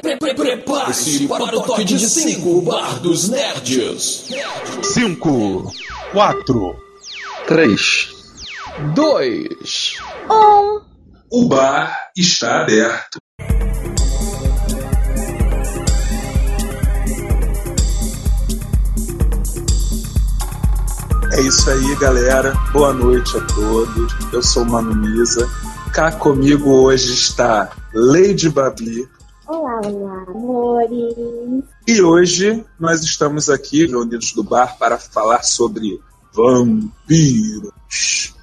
Prepare-se para o toque de 5 Bar dos Nerds. 5, 4, 3, 2, 1. O bar está aberto. É isso aí, galera. Boa noite a todos. Eu sou o Mano Misa. Cá comigo hoje está Lady Babi. Olá, olá, amores. E hoje nós estamos aqui reunidos do bar para falar sobre vampiros.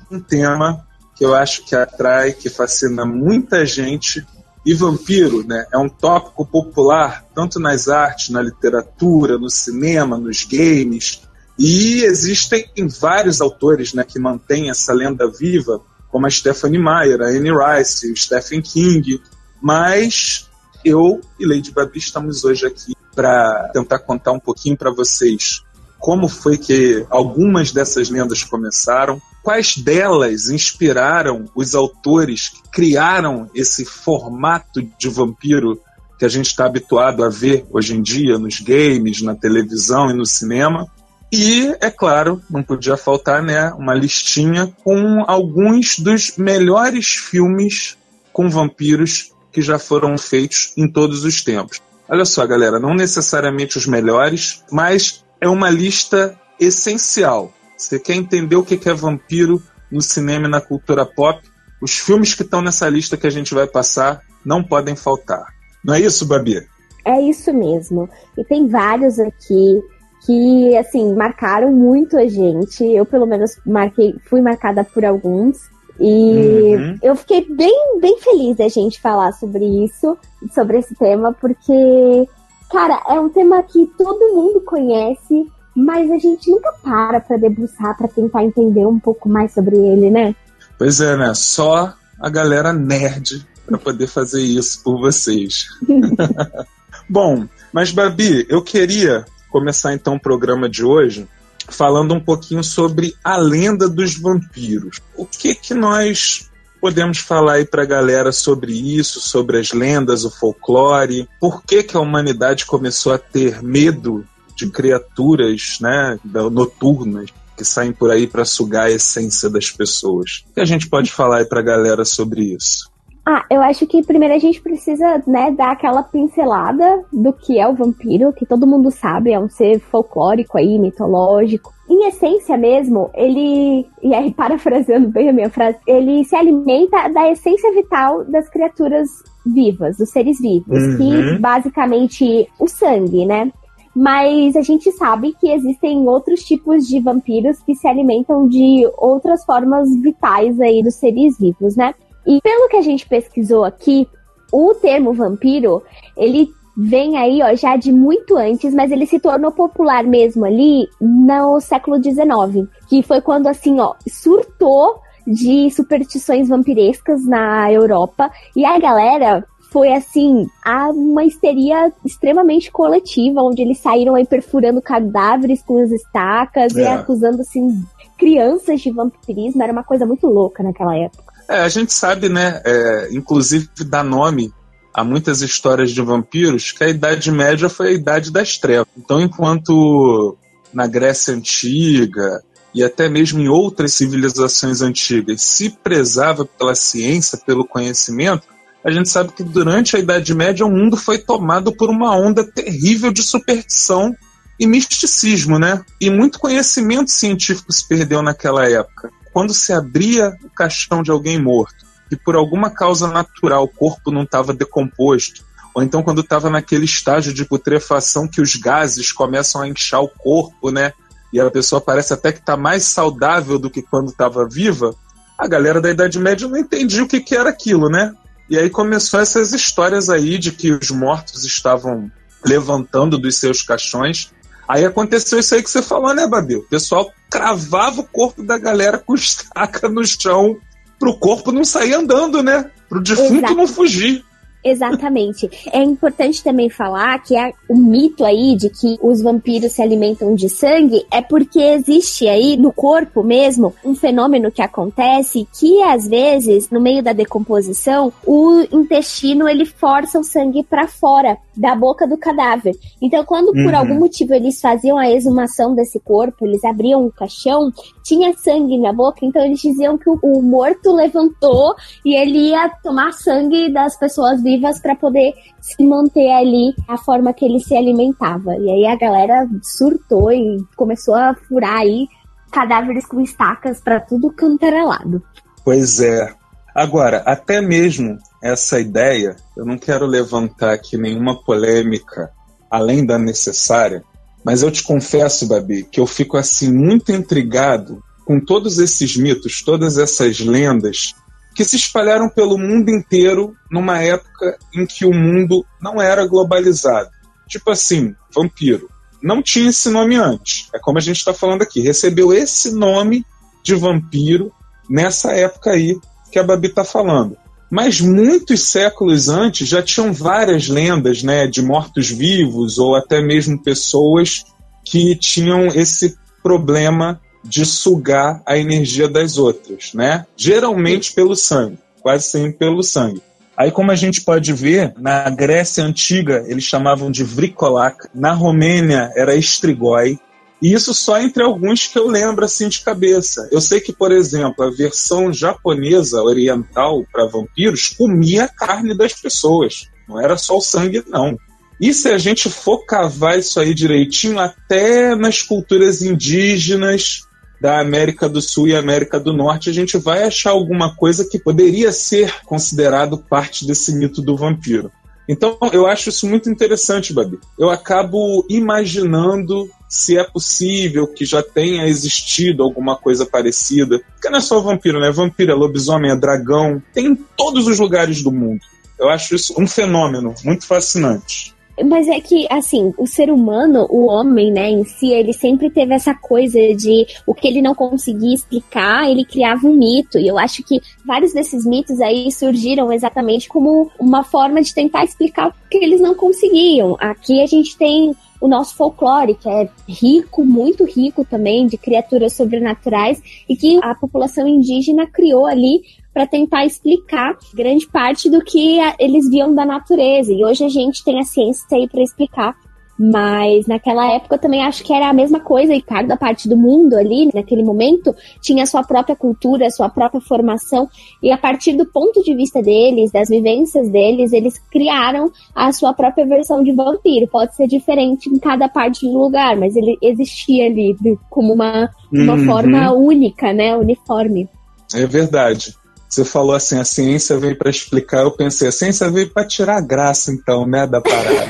Um tema que eu acho que atrai, que fascina muita gente. E vampiro né, é um tópico popular tanto nas artes, na literatura, no cinema, nos games. E existem vários autores né, que mantêm essa lenda viva, como a Stephanie Meyer, a Anne Rice, o Stephen King. Mas eu e Lady Babi estamos hoje aqui para tentar contar um pouquinho para vocês como foi que algumas dessas lendas começaram, quais delas inspiraram os autores que criaram esse formato de vampiro que a gente está habituado a ver hoje em dia nos games, na televisão e no cinema. E, é claro, não podia faltar né, uma listinha com alguns dos melhores filmes com vampiros que já foram feitos em todos os tempos. Olha só, galera, não necessariamente os melhores, mas é uma lista essencial. Você quer entender o que é vampiro no cinema e na cultura pop? Os filmes que estão nessa lista que a gente vai passar não podem faltar. Não é isso, Babi? É isso mesmo. E tem vários aqui que, assim, marcaram muito a gente. Eu, pelo menos, marquei, fui marcada por alguns. E uhum. eu fiquei bem, bem feliz da gente falar sobre isso, sobre esse tema, porque, cara, é um tema que todo mundo conhece, mas a gente nunca para pra debruçar, pra tentar entender um pouco mais sobre ele, né? Pois é, né? Só a galera nerd para poder fazer isso por vocês. Bom, mas Babi, eu queria começar então o programa de hoje falando um pouquinho sobre a lenda dos vampiros. O que que nós podemos falar aí para a galera sobre isso, sobre as lendas, o folclore? Por que que a humanidade começou a ter medo de criaturas, né, noturnas? que saem por aí para sugar a essência das pessoas. O que a gente pode falar aí para a galera sobre isso? Ah, eu acho que primeiro a gente precisa, né, dar aquela pincelada do que é o vampiro, que todo mundo sabe, é um ser folclórico aí, mitológico. Em essência mesmo, ele, e aí parafraseando bem a minha frase, ele se alimenta da essência vital das criaturas vivas, dos seres vivos, uhum. que basicamente o sangue, né? Mas a gente sabe que existem outros tipos de vampiros que se alimentam de outras formas vitais aí dos seres vivos, né? E pelo que a gente pesquisou aqui, o termo vampiro, ele vem aí, ó, já de muito antes, mas ele se tornou popular mesmo ali no século XIX, que foi quando, assim, ó, surtou de superstições vampirescas na Europa, e a galera foi assim, a uma histeria extremamente coletiva, onde eles saíram aí perfurando cadáveres com as estacas é. e acusando assim crianças de vampirismo, era uma coisa muito louca naquela época. É, a gente sabe, né, é, inclusive dá nome a muitas histórias de vampiros que a Idade Média foi a Idade das Trevas. Então, enquanto na Grécia Antiga e até mesmo em outras civilizações antigas se prezava pela ciência, pelo conhecimento, a gente sabe que durante a Idade Média o mundo foi tomado por uma onda terrível de superstição e misticismo, né? E muito conhecimento científico se perdeu naquela época quando se abria o caixão de alguém morto e por alguma causa natural o corpo não estava decomposto, ou então quando estava naquele estágio de putrefação que os gases começam a inchar o corpo, né? E a pessoa parece até que está mais saudável do que quando estava viva. A galera da Idade Média não entendia o que, que era aquilo, né? E aí começou essas histórias aí de que os mortos estavam levantando dos seus caixões Aí aconteceu isso aí que você falou, né, Babi? O pessoal cravava o corpo da galera com estaca no chão pro corpo não sair andando, né? Pro defunto Exato. não fugir. Exatamente. É importante também falar que é o mito aí de que os vampiros se alimentam de sangue é porque existe aí no corpo mesmo um fenômeno que acontece que às vezes no meio da decomposição o intestino ele força o sangue para fora da boca do cadáver. Então quando por uhum. algum motivo eles faziam a exumação desse corpo, eles abriam o caixão, tinha sangue na boca, então eles diziam que o, o morto levantou e ele ia tomar sangue das pessoas vivas vivas para poder se manter ali a forma que ele se alimentava. E aí a galera surtou e começou a furar aí cadáveres com estacas para tudo cantarelado. Pois é. Agora, até mesmo essa ideia, eu não quero levantar aqui nenhuma polêmica além da necessária, mas eu te confesso, Babi, que eu fico assim muito intrigado com todos esses mitos, todas essas lendas que se espalharam pelo mundo inteiro numa época em que o mundo não era globalizado. Tipo assim, vampiro. Não tinha esse nome antes. É como a gente está falando aqui. Recebeu esse nome de vampiro nessa época aí que a Babi está falando. Mas muitos séculos antes já tinham várias lendas né, de mortos-vivos ou até mesmo pessoas que tinham esse problema de sugar a energia das outras, né? Geralmente pelo sangue, quase sempre pelo sangue. Aí, como a gente pode ver, na Grécia Antiga eles chamavam de vricolac, na Romênia era estrigói, e isso só entre alguns que eu lembro assim de cabeça. Eu sei que, por exemplo, a versão japonesa oriental para vampiros comia a carne das pessoas, não era só o sangue, não. E se a gente for cavar isso aí direitinho, até nas culturas indígenas, da América do Sul e América do Norte, a gente vai achar alguma coisa que poderia ser considerado parte desse mito do vampiro. Então, eu acho isso muito interessante, Babi. Eu acabo imaginando se é possível que já tenha existido alguma coisa parecida. Porque não é só vampiro, né? Vampiro é lobisomem, é dragão. Tem em todos os lugares do mundo. Eu acho isso um fenômeno muito fascinante. Mas é que, assim, o ser humano, o homem, né, em si, ele sempre teve essa coisa de o que ele não conseguia explicar, ele criava um mito. E eu acho que vários desses mitos aí surgiram exatamente como uma forma de tentar explicar o que eles não conseguiam. Aqui a gente tem o nosso folclore, que é rico, muito rico também, de criaturas sobrenaturais, e que a população indígena criou ali para tentar explicar grande parte do que eles viam da natureza. E hoje a gente tem a ciência aí para explicar. Mas naquela época eu também acho que era a mesma coisa, e cada parte do mundo ali, naquele momento, tinha a sua própria cultura, a sua própria formação, e a partir do ponto de vista deles, das vivências deles, eles criaram a sua própria versão de vampiro. Pode ser diferente em cada parte do lugar, mas ele existia ali como uma, uma uhum. forma única, né? Uniforme. É verdade. Você falou assim, a ciência veio para explicar. Eu pensei, a ciência veio para tirar a graça, então, né, da parada.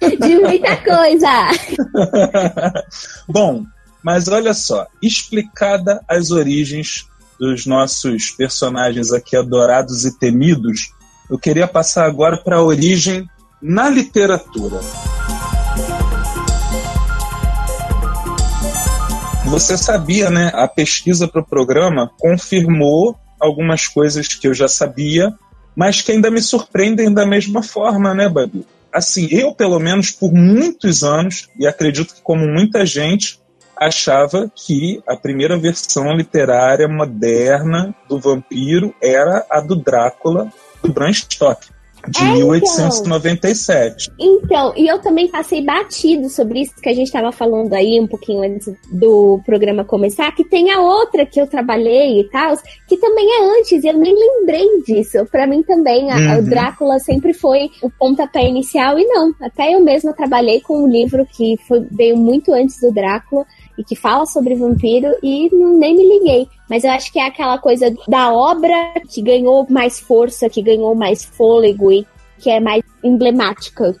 De muita coisa. Bom, mas olha só, explicada as origens dos nossos personagens aqui adorados e temidos, eu queria passar agora para a origem na literatura. Você sabia, né? A pesquisa para o programa confirmou algumas coisas que eu já sabia, mas que ainda me surpreendem da mesma forma, né, Babi? Assim, eu, pelo menos, por muitos anos, e acredito que como muita gente, achava que a primeira versão literária moderna do vampiro era a do Drácula do Bram Stoker de é, 1897. Então. então, e eu também passei batido sobre isso que a gente estava falando aí um pouquinho antes do programa começar, que tem a outra que eu trabalhei e tal, que também é antes, e eu nem lembrei disso. Para mim também, a, uhum. o Drácula sempre foi o pontapé inicial, e não, até eu mesma trabalhei com um livro que foi, veio muito antes do Drácula, e que fala sobre vampiro e nem me liguei. Mas eu acho que é aquela coisa da obra que ganhou mais força, que ganhou mais fôlego e que é mais emblemática.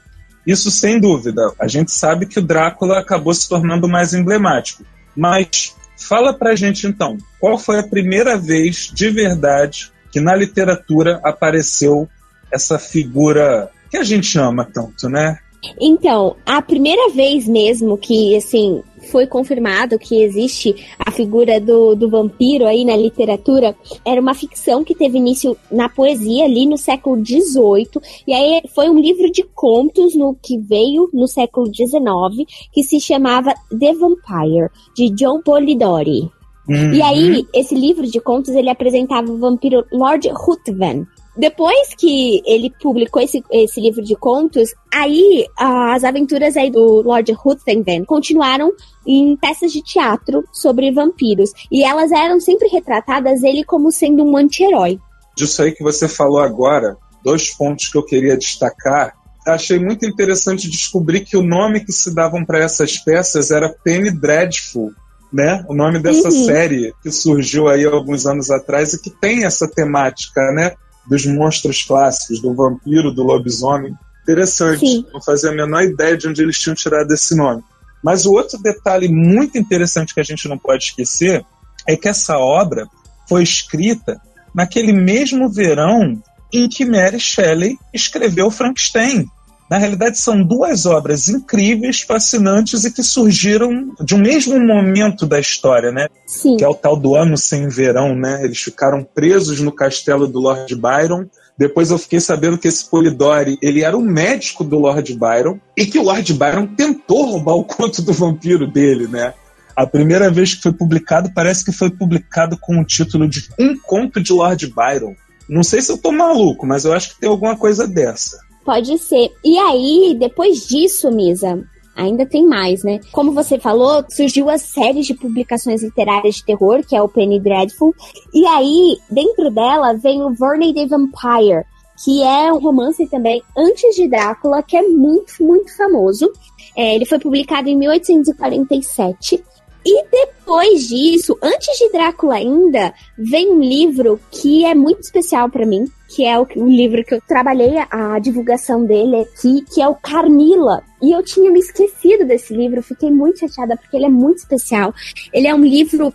Isso sem dúvida. A gente sabe que o Drácula acabou se tornando mais emblemático. Mas fala pra gente então, qual foi a primeira vez de verdade que na literatura apareceu essa figura que a gente ama tanto, né? Então, a primeira vez mesmo que, assim, foi confirmado que existe a figura do, do vampiro aí na literatura, era uma ficção que teve início na poesia ali no século XVIII, e aí foi um livro de contos no que veio no século XIX, que se chamava The Vampire, de John Polidori. Uhum. E aí, esse livro de contos, ele apresentava o vampiro Lord Ruthven, depois que ele publicou esse, esse livro de contos, aí as aventuras aí do Lord Ruthven continuaram em peças de teatro sobre vampiros. E elas eram sempre retratadas ele como sendo um anti-herói. Disso aí que você falou agora, dois pontos que eu queria destacar. Achei muito interessante descobrir que o nome que se davam para essas peças era Penny Dreadful, né? O nome dessa uhum. série que surgiu aí alguns anos atrás e que tem essa temática, né? Dos monstros clássicos, do vampiro, do lobisomem. Interessante. Sim. Não fazia a menor ideia de onde eles tinham tirado esse nome. Mas o outro detalhe muito interessante que a gente não pode esquecer é que essa obra foi escrita naquele mesmo verão em que Mary Shelley escreveu Frankenstein. Na realidade, são duas obras incríveis, fascinantes e que surgiram de um mesmo momento da história, né? Sim. Que é o tal do ano sem verão, né? Eles ficaram presos no castelo do Lord Byron. Depois eu fiquei sabendo que esse Polidori, ele era o médico do Lord Byron e que o Lord Byron tentou roubar o conto do vampiro dele, né? A primeira vez que foi publicado, parece que foi publicado com o título de Um Conto de Lord Byron. Não sei se eu tô maluco, mas eu acho que tem alguma coisa dessa. Pode ser. E aí, depois disso, Misa, ainda tem mais, né? Como você falou, surgiu a série de publicações literárias de terror, que é o Penny Dreadful. E aí, dentro dela, vem o Verney the Vampire, que é um romance também antes de Drácula, que é muito, muito famoso. É, ele foi publicado em 1847. E depois disso, antes de Drácula ainda, vem um livro que é muito especial para mim, que é o, o, livro que eu trabalhei a, a divulgação dele aqui, que é o Carmila. E eu tinha me esquecido desse livro, fiquei muito chateada porque ele é muito especial. Ele é um livro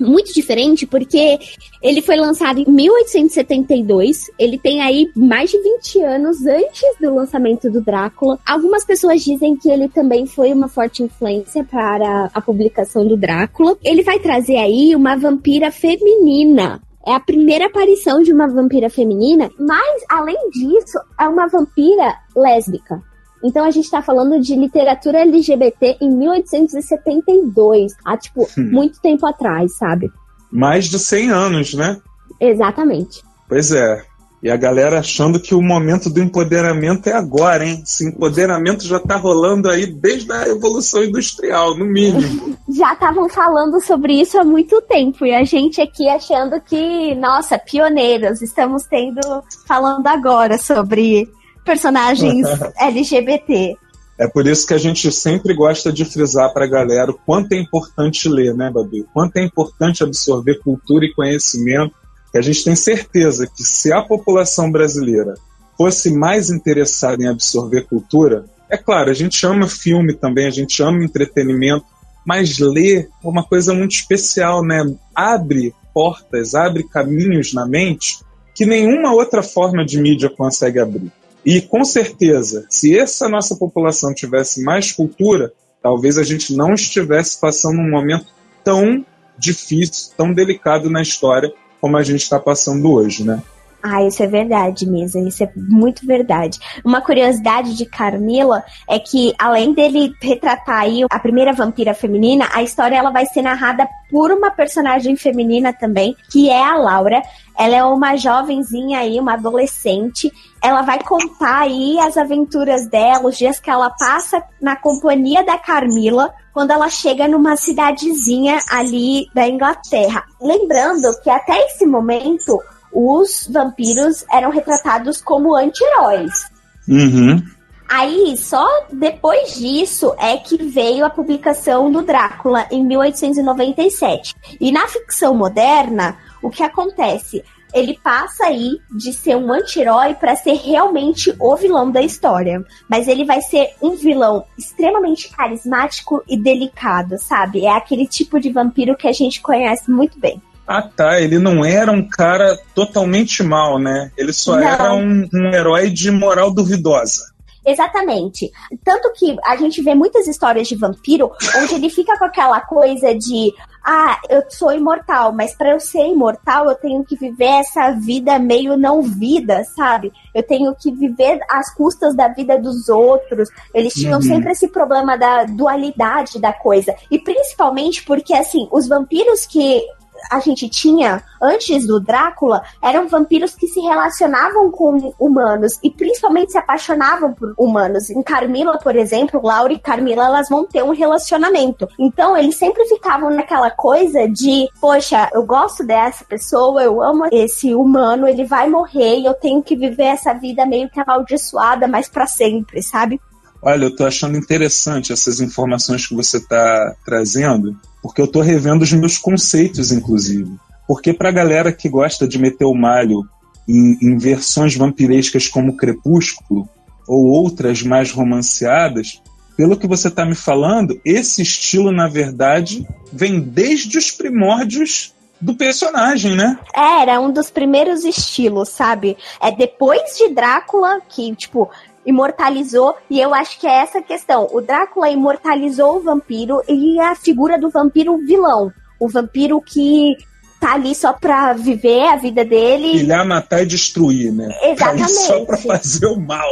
muito diferente porque ele foi lançado em 1872. Ele tem aí mais de 20 anos antes do lançamento do Drácula. Algumas pessoas dizem que ele também foi uma forte influência para a publicação do Drácula. Ele vai trazer aí uma vampira feminina. É a primeira aparição de uma vampira feminina, mas além disso, é uma vampira lésbica. Então a gente tá falando de literatura LGBT em 1872, há tipo hum. muito tempo atrás, sabe? Mais de 100 anos, né? Exatamente. Pois é. E a galera achando que o momento do empoderamento é agora, hein? Esse empoderamento já tá rolando aí desde a evolução industrial, no mínimo. já estavam falando sobre isso há muito tempo e a gente aqui achando que, nossa, pioneiros, estamos tendo falando agora sobre personagens LGBT. É por isso que a gente sempre gosta de frisar para a galera o quanto é importante ler, né, Babi? Quanto é importante absorver cultura e conhecimento. Que a gente tem certeza que se a população brasileira fosse mais interessada em absorver cultura, é claro, a gente ama filme também, a gente ama entretenimento, mas ler é uma coisa muito especial, né? Abre portas, abre caminhos na mente que nenhuma outra forma de mídia consegue abrir. E com certeza, se essa nossa população tivesse mais cultura, talvez a gente não estivesse passando um momento tão difícil, tão delicado na história como a gente está passando hoje, né? Ah, isso é verdade, Misa. Isso é muito verdade. Uma curiosidade de Carmila é que, além dele retratar aí a primeira vampira feminina, a história ela vai ser narrada por uma personagem feminina também, que é a Laura. Ela é uma jovenzinha aí, uma adolescente. Ela vai contar aí as aventuras dela, os dias que ela passa na companhia da Carmila, quando ela chega numa cidadezinha ali da Inglaterra. Lembrando que até esse momento os vampiros eram retratados como anti-heróis. Uhum. Aí, só depois disso é que veio a publicação do Drácula em 1897. E na ficção moderna, o que acontece? Ele passa aí de ser um anti-herói para ser realmente o vilão da história. Mas ele vai ser um vilão extremamente carismático e delicado, sabe? É aquele tipo de vampiro que a gente conhece muito bem. Ah tá, ele não era um cara totalmente mal, né? Ele só não. era um, um herói de moral duvidosa. Exatamente. Tanto que a gente vê muitas histórias de vampiro onde ele fica com aquela coisa de ah, eu sou imortal, mas para eu ser imortal eu tenho que viver essa vida meio não vida, sabe? Eu tenho que viver às custas da vida dos outros. Eles tinham uhum. sempre esse problema da dualidade da coisa. E principalmente porque, assim, os vampiros que a gente tinha antes do Drácula eram vampiros que se relacionavam com humanos e principalmente se apaixonavam por humanos. Em Carmila, por exemplo, Laura e Carmila, elas vão ter um relacionamento. Então, eles sempre ficavam naquela coisa de, poxa, eu gosto dessa pessoa, eu amo esse humano, ele vai morrer e eu tenho que viver essa vida meio que amaldiçoada, mas para sempre, sabe? Olha, eu tô achando interessante essas informações que você tá trazendo, porque eu tô revendo os meus conceitos, inclusive. Porque pra galera que gosta de meter o malho em, em versões vampirescas como Crepúsculo, ou outras mais romanceadas, pelo que você está me falando, esse estilo, na verdade, vem desde os primórdios do personagem, né? É, era um dos primeiros estilos, sabe? É depois de Drácula que, tipo, imortalizou, e eu acho que é essa a questão. O Drácula imortalizou o vampiro e a figura do vampiro vilão. O vampiro que tá ali só pra viver a vida dele. Pilhar, matar e destruir, né? Exatamente. Tá só pra fazer o mal.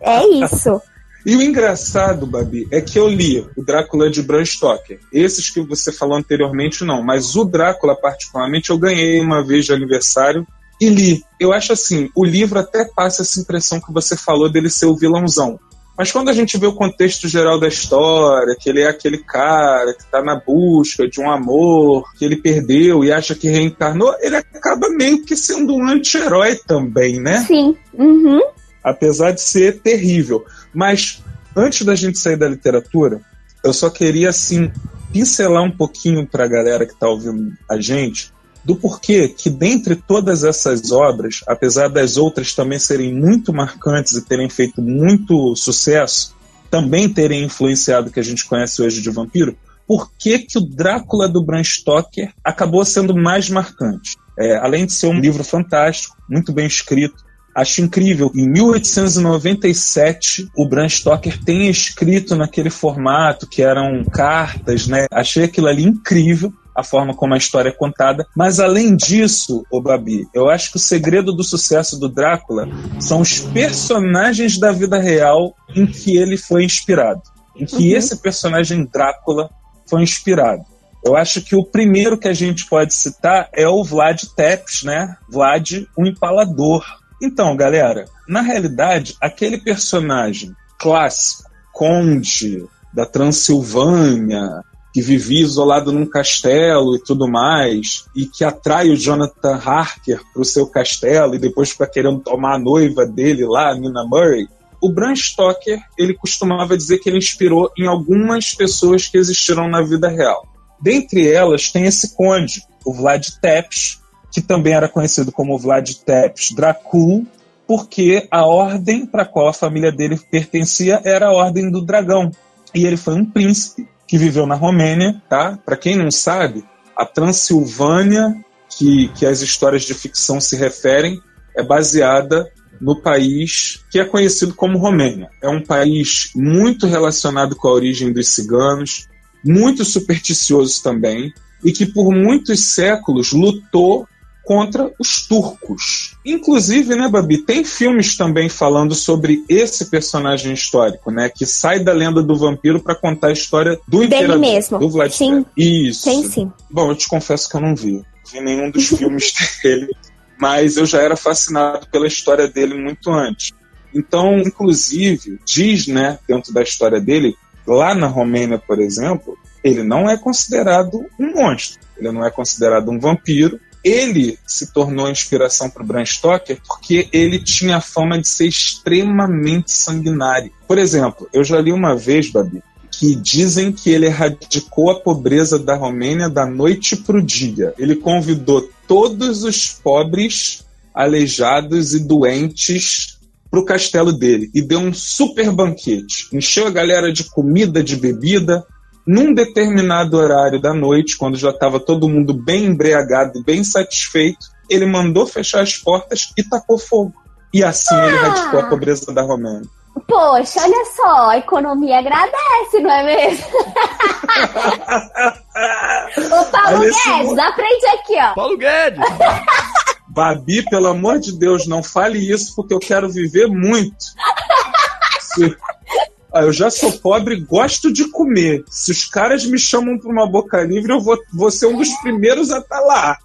É isso. E o engraçado, Babi, é que eu li o Drácula de Bram Stoker. Esses que você falou anteriormente, não. Mas o Drácula, particularmente, eu ganhei uma vez de aniversário e li. Eu acho assim, o livro até passa essa impressão que você falou dele ser o vilãozão. Mas quando a gente vê o contexto geral da história, que ele é aquele cara que está na busca de um amor, que ele perdeu e acha que reencarnou, ele acaba meio que sendo um anti-herói também, né? Sim. Uhum. Apesar de ser terrível. Mas antes da gente sair da literatura, eu só queria, assim, pincelar um pouquinho para a galera que está ouvindo a gente do porquê que, dentre todas essas obras, apesar das outras também serem muito marcantes e terem feito muito sucesso, também terem influenciado o que a gente conhece hoje de vampiro, por que, que o Drácula do Bram Stoker acabou sendo mais marcante? É, além de ser um livro fantástico, muito bem escrito, acho incrível. Em 1897, o Bram Stoker tem escrito naquele formato que eram cartas, né? Achei aquilo ali incrível a forma como a história é contada. Mas além disso, o Babi, eu acho que o segredo do sucesso do Drácula são os personagens da vida real em que ele foi inspirado, em que uhum. esse personagem Drácula foi inspirado. Eu acho que o primeiro que a gente pode citar é o Vlad Tepes, né? Vlad, o Empalador. Então, galera, na realidade, aquele personagem clássico, conde da Transilvânia, que vivia isolado num castelo e tudo mais, e que atrai o Jonathan Harker para o seu castelo e depois fica querendo tomar a noiva dele lá, Nina Murray. O Bram Stoker, ele costumava dizer que ele inspirou em algumas pessoas que existiram na vida real. Dentre elas tem esse conde, o Vlad Tepes, que também era conhecido como Vlad Tepes Dracul, porque a ordem para a qual a família dele pertencia era a Ordem do Dragão. E ele foi um príncipe que viveu na Romênia, tá? Para quem não sabe, a Transilvânia, que, que as histórias de ficção se referem, é baseada no país que é conhecido como Romênia. É um país muito relacionado com a origem dos ciganos, muito supersticioso também, e que por muitos séculos lutou contra os turcos. Inclusive, né, Babi, tem filmes também falando sobre esse personagem histórico, né, que sai da lenda do vampiro para contar a história do Dele imperador, mesmo. do Vladimir. Sim. Isso. Tem sim. Bom, eu te confesso que eu não vi, vi nenhum dos filmes dele, mas eu já era fascinado pela história dele muito antes. Então, inclusive, diz, né, dentro da história dele, lá na Romênia, por exemplo, ele não é considerado um monstro, ele não é considerado um vampiro, ele se tornou inspiração para o Bram Stoker porque ele tinha a fama de ser extremamente sanguinário. Por exemplo, eu já li uma vez, Babi, que dizem que ele erradicou a pobreza da Romênia da noite para o dia. Ele convidou todos os pobres, aleijados e doentes para o castelo dele e deu um super banquete. Encheu a galera de comida, de bebida, num determinado horário da noite, quando já estava todo mundo bem embriagado e bem satisfeito, ele mandou fechar as portas e tacou fogo. E assim ah. ele radicou a pobreza da Romênia. Poxa, olha só, a economia agradece, não é mesmo? Ô, Paulo Olha esse Guedes, mo- aprende aqui, ó. Paulo Guedes! Babi, pelo amor de Deus, não fale isso porque eu quero viver muito. Se- Ah, eu já sou pobre e gosto de comer. Se os caras me chamam para uma boca livre, eu vou, vou ser um dos primeiros a estar lá.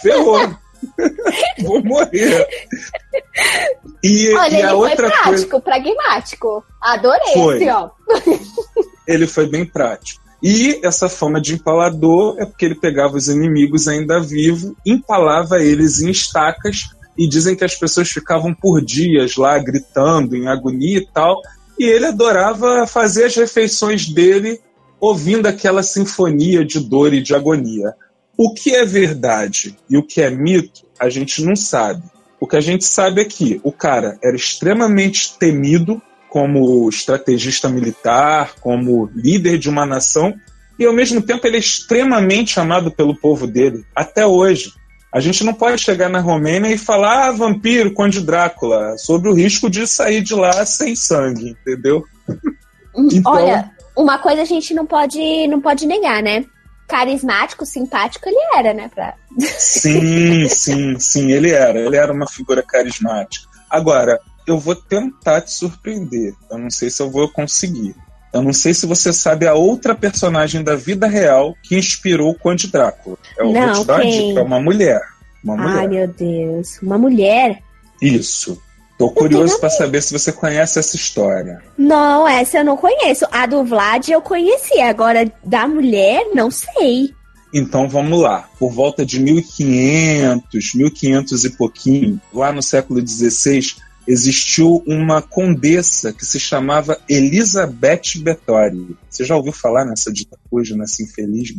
Ferrou. vou morrer. E, Olha, e ele a foi outra prático, coisa. pragmático. Adorei Foi. esse, ó. Ele foi bem prático. E essa fama de empalador é porque ele pegava os inimigos ainda vivos, empalava eles em estacas e dizem que as pessoas ficavam por dias lá gritando em agonia e tal. E ele adorava fazer as refeições dele ouvindo aquela sinfonia de dor e de agonia. O que é verdade e o que é mito, a gente não sabe. O que a gente sabe é que o cara era extremamente temido como estrategista militar, como líder de uma nação, e ao mesmo tempo ele é extremamente amado pelo povo dele, até hoje. A gente não pode chegar na Romênia e falar, ah, vampiro, Conde Drácula, sobre o risco de sair de lá sem sangue, entendeu? Então- Olha, uma coisa a gente não pode, não pode negar, né? Carismático, simpático ele era, né? Pra... Sim, sim, sim, ele era. Ele era uma figura carismática. Agora, eu vou tentar te surpreender. Eu não sei se eu vou conseguir. Eu não sei se você sabe a outra personagem da vida real que inspirou o Conde Drácula. Não, te dar uma quem? É uma mulher. Uma mulher. Ai, meu Deus. Uma mulher? Isso. Tô curioso para saber se você conhece essa história. Não, essa eu não conheço. A do Vlad eu conheci. Agora, da mulher, não sei. Então vamos lá. Por volta de 1500, 1500 e pouquinho, lá no século XVI, existiu uma condessa que se chamava Elizabeth Bettori. Você já ouviu falar nessa dita cuja, nessa infeliz?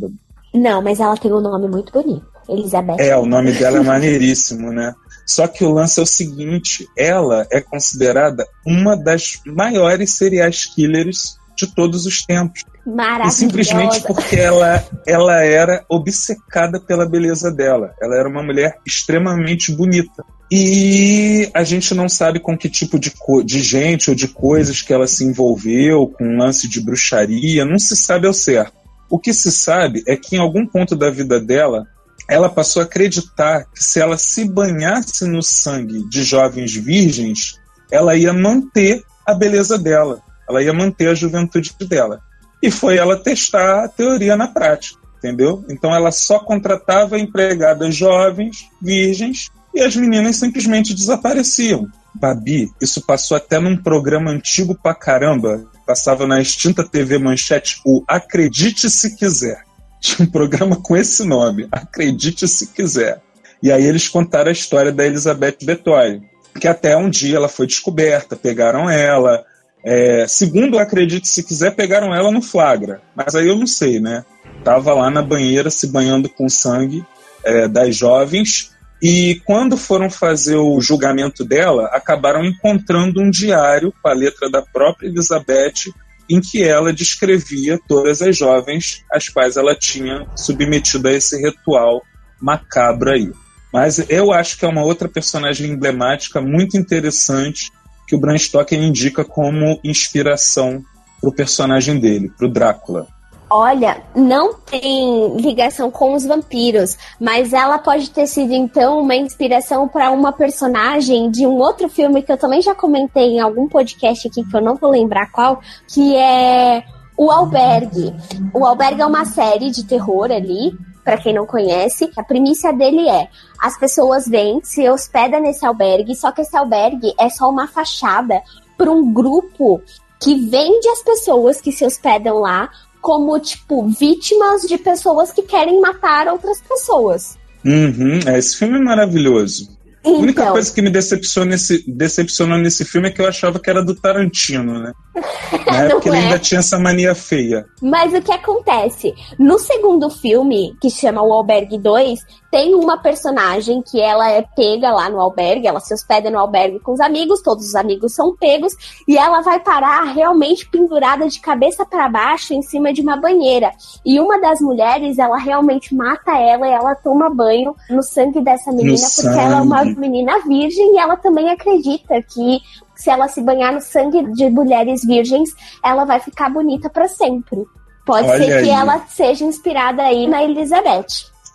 Não, mas ela tem um nome muito bonito. Elizabeth. É, o nome dela é maneiríssimo, né? Só que o lance é o seguinte: ela é considerada uma das maiores serial killers de todos os tempos. E Maravilhosa. simplesmente porque ela, ela era obcecada pela beleza dela. Ela era uma mulher extremamente bonita. E a gente não sabe com que tipo de, de gente ou de coisas que ela se envolveu, com um lance de bruxaria, não se sabe ao certo. O que se sabe é que em algum ponto da vida dela, ela passou a acreditar que se ela se banhasse no sangue de jovens virgens, ela ia manter a beleza dela, ela ia manter a juventude dela. E foi ela testar a teoria na prática, entendeu? Então ela só contratava empregadas jovens, virgens, e as meninas simplesmente desapareciam. Babi, isso passou até num programa antigo pra caramba, passava na extinta TV Manchete, o Acredite Se Quiser. Tinha um programa com esse nome, Acredite Se Quiser. E aí eles contaram a história da Elizabeth Bettori, que até um dia ela foi descoberta, pegaram ela, é, segundo Acredite Se Quiser, pegaram ela no flagra. Mas aí eu não sei, né? Tava lá na banheira se banhando com sangue é, das jovens. E quando foram fazer o julgamento dela, acabaram encontrando um diário com a letra da própria Elizabeth, em que ela descrevia todas as jovens às quais ela tinha submetido a esse ritual macabro aí. Mas eu acho que é uma outra personagem emblemática muito interessante que o Bram Stoker indica como inspiração para o personagem dele, para o Drácula. Olha, não tem ligação com os vampiros, mas ela pode ter sido então uma inspiração para uma personagem de um outro filme que eu também já comentei em algum podcast aqui que eu não vou lembrar qual, que é O Albergue. O Albergue é uma série de terror ali, para quem não conhece. A primícia dele é: as pessoas vêm, se hospedam nesse albergue, só que esse albergue é só uma fachada para um grupo que vende as pessoas que se hospedam lá como, tipo, vítimas de pessoas que querem matar outras pessoas. Uhum, é, esse filme é maravilhoso. A única Então, coisa que me decepcionou nesse, decepcionou nesse filme é que eu achava que era do Tarantino, né? Na época ele é. ainda tinha essa mania feia. mas o que acontece? No segundo filme, que chama O Albergue 2, tem uma personagem que ela é pega lá no albergue, ela se hospeda no albergue com os amigos, todos os amigos são pegos, e ela vai parar realmente pendurada de cabeça para baixo em cima de uma banheira. E uma das mulheres, ela realmente mata ela e ela toma banho no sangue dessa menina, No porque sangue. ela é uma menina virgem e ela também acredita que se ela se banhar no sangue de mulheres virgens, ela vai ficar bonita para sempre. Pode Olha ser que aí. ela seja inspirada aí na Elizabeth.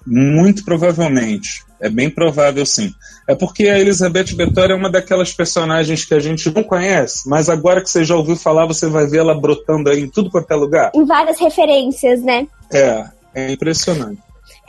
Muito provavelmente. É bem provável, sim. É porque a Elizabeth Bettori é uma daquelas personagens que a gente não conhece, mas agora que você já ouviu falar, você vai ver ela brotando aí em tudo quanto é lugar. Em várias referências, né? É, é impressionante.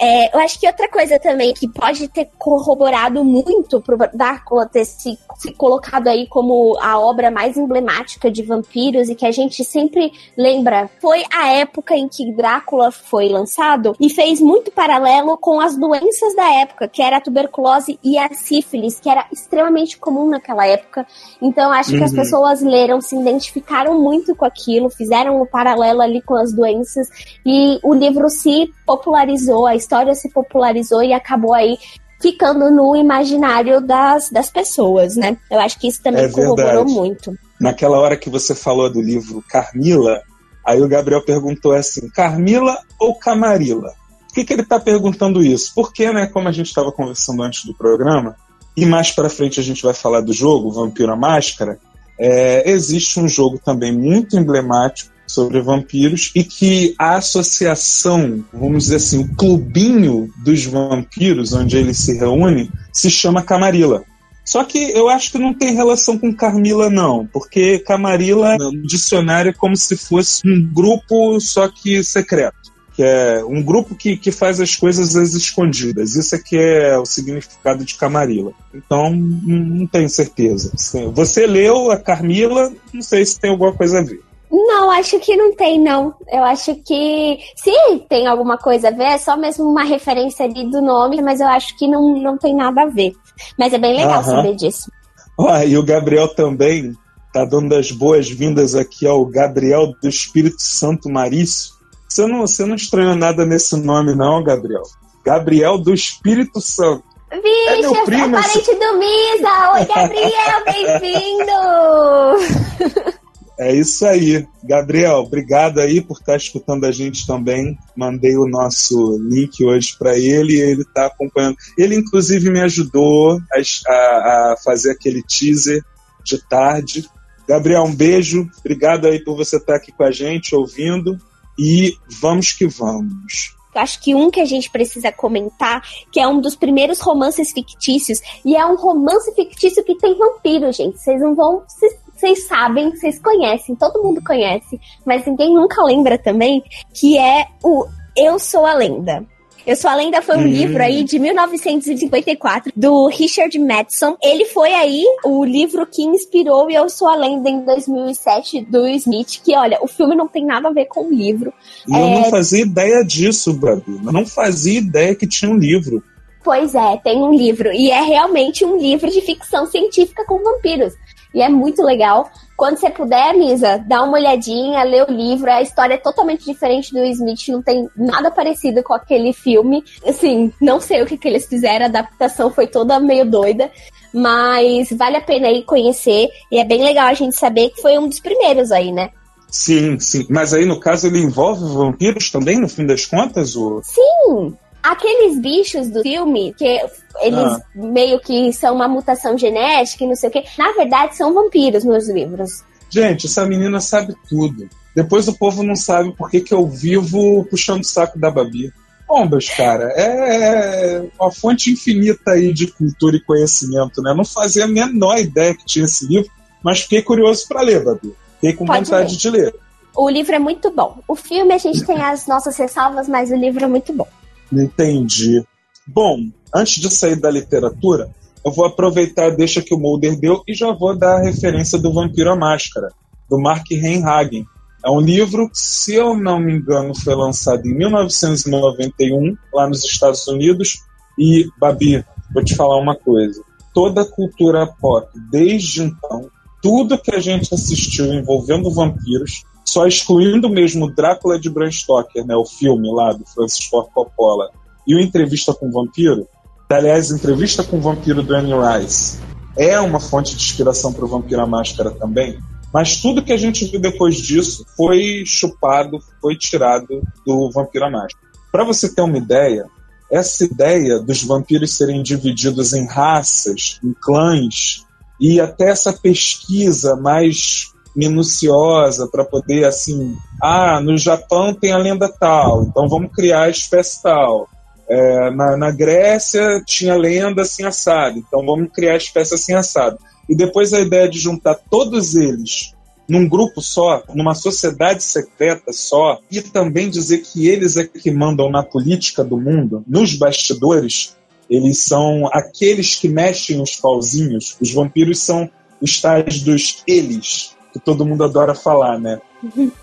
É, eu acho que outra coisa também que pode ter corroborado muito pro Drácula ter se, se colocado aí como a obra mais emblemática de vampiros e que a gente sempre lembra foi a época em que Drácula foi lançado e fez muito paralelo com as doenças da época, que era a tuberculose e a sífilis, que era extremamente comum naquela época. Então acho que as Uhum. pessoas leram, se identificaram muito com aquilo, fizeram o paralelo ali com as doenças e o livro se popularizou, a história se popularizou e acabou aí ficando no imaginário das, das pessoas, né? Eu acho que isso também É corroborou muito. Naquela hora que você falou do livro Carmila, aí o Gabriel perguntou assim: Carmila ou Camarila? Por que, que ele está perguntando isso? Porque, né, como a gente estava conversando antes do programa, e mais para frente a gente vai falar do jogo, Vampiro à Máscara, é, existe um jogo também muito emblemático sobre vampiros e que a associação, vamos dizer assim, o clubinho dos vampiros, onde eles se reúnem, se chama Camarilla. Só que eu acho que não tem relação com Carmila, não, porque Camarilla no dicionário é como se fosse um grupo, só que secreto. Que é um grupo que, que faz as coisas às escondidas. Isso é que é o significado de Camarilla. Então, não tenho certeza. Você leu a Carmila, não sei se tem alguma coisa a ver. Não, acho que não tem, não. Eu acho que se tem alguma coisa a ver, é só mesmo uma referência ali do nome, mas eu acho que não, não tem nada a ver. Mas é bem legal Aham. saber disso. Ó, e o Gabriel também tá dando as boas-vindas aqui ao Gabriel do Espírito Santo Marício. Você não, você não estranhou nada nesse nome, não, Gabriel? Gabriel do Espírito Santo. Vixe, meu é primo, parente do Misa! Oi, Gabriel, bem-vindo! É isso aí. Gabriel, obrigado aí por estar escutando a gente também. Mandei o nosso link hoje para ele e ele está acompanhando. Ele, inclusive, me ajudou a, a- a fazer aquele teaser de tarde. Gabriel, um beijo. Obrigado aí por você estar aqui com a gente, ouvindo. E vamos que vamos. Acho que um que a gente precisa comentar, que é um dos primeiros romances fictícios, e é um romance fictício que tem vampiro, gente. Vocês não vão. Vocês vocês sabem, vocês conhecem, todo mundo conhece, mas ninguém nunca lembra também, que é o Eu Sou a Lenda. Eu Sou a Lenda foi um Hum. livro aí de 1954 do Richard Madison. Ele foi aí o livro que inspirou Eu Sou a Lenda em 2007 do Smith, que olha, o filme não tem nada a ver com o livro. Eu não fazia ideia disso, Babi. Eu não fazia ideia que tinha um livro. Pois é, tem um livro. E é realmente um livro de ficção científica com vampiros. E é muito legal. Quando você puder, Misa, dá uma olhadinha, lê o livro. A história é totalmente diferente do Smith, não tem nada parecido com aquele filme. Assim, não sei o que, que eles fizeram, a adaptação foi toda meio doida. Mas vale a pena aí conhecer. E é bem legal a gente saber que foi um dos primeiros aí, né? Sim, sim. Mas aí, no caso, ele envolve vampiros também, no fim das contas? O... Sim! Aqueles bichos do filme, que eles Ah. meio que são uma mutação genética e não sei o quê, na verdade são vampiros nos livros. Gente, essa menina sabe tudo. Depois o povo não sabe por que, que eu vivo puxando o saco da Babi. Bombas, cara, é uma fonte infinita aí de cultura e conhecimento, né? Não fazia a menor ideia que tinha esse livro, mas fiquei curioso para ler, Babi. Fiquei com Pode vontade ler. de ler. O livro é muito bom. O filme a gente tem as nossas ressalvas, mas o livro é muito bom. Entendi. Bom, antes de sair da literatura, eu vou aproveitar a deixa que o Mulder deu e já vou dar a referência do Vampiro à Máscara, do Mark Reinhagen. É um livro que, se eu não me engano, foi lançado em 1991, lá nos Estados Unidos. E, Babi, vou te falar uma coisa. Toda a cultura pop, desde então, tudo que a gente assistiu envolvendo vampiros, só excluindo mesmo Drácula de Bram Stoker, né, o filme lá do Francis Ford Coppola, e o Entrevista com o Vampiro, aliás, Entrevista com o Vampiro do Annie Rice, é uma fonte de inspiração para o Vampiro à Máscara também, mas tudo que a gente viu depois disso foi chupado, foi tirado do Vampiro à Máscara. Para você ter uma ideia, essa ideia dos vampiros serem divididos em raças, em clãs, e até essa pesquisa mais minuciosa para poder assim, ah, no Japão tem a lenda tal, então vamos criar a espécie tal. É, na, na, Grécia tinha lenda assim assado, então vamos criar a espécie assim assado. E depois a ideia de juntar todos eles num grupo só, numa sociedade secreta só, e também dizer que eles é que mandam na política do mundo, nos bastidores, eles são aqueles que mexem os pauzinhos. Os vampiros são os tais dos eles, que todo mundo adora falar, né?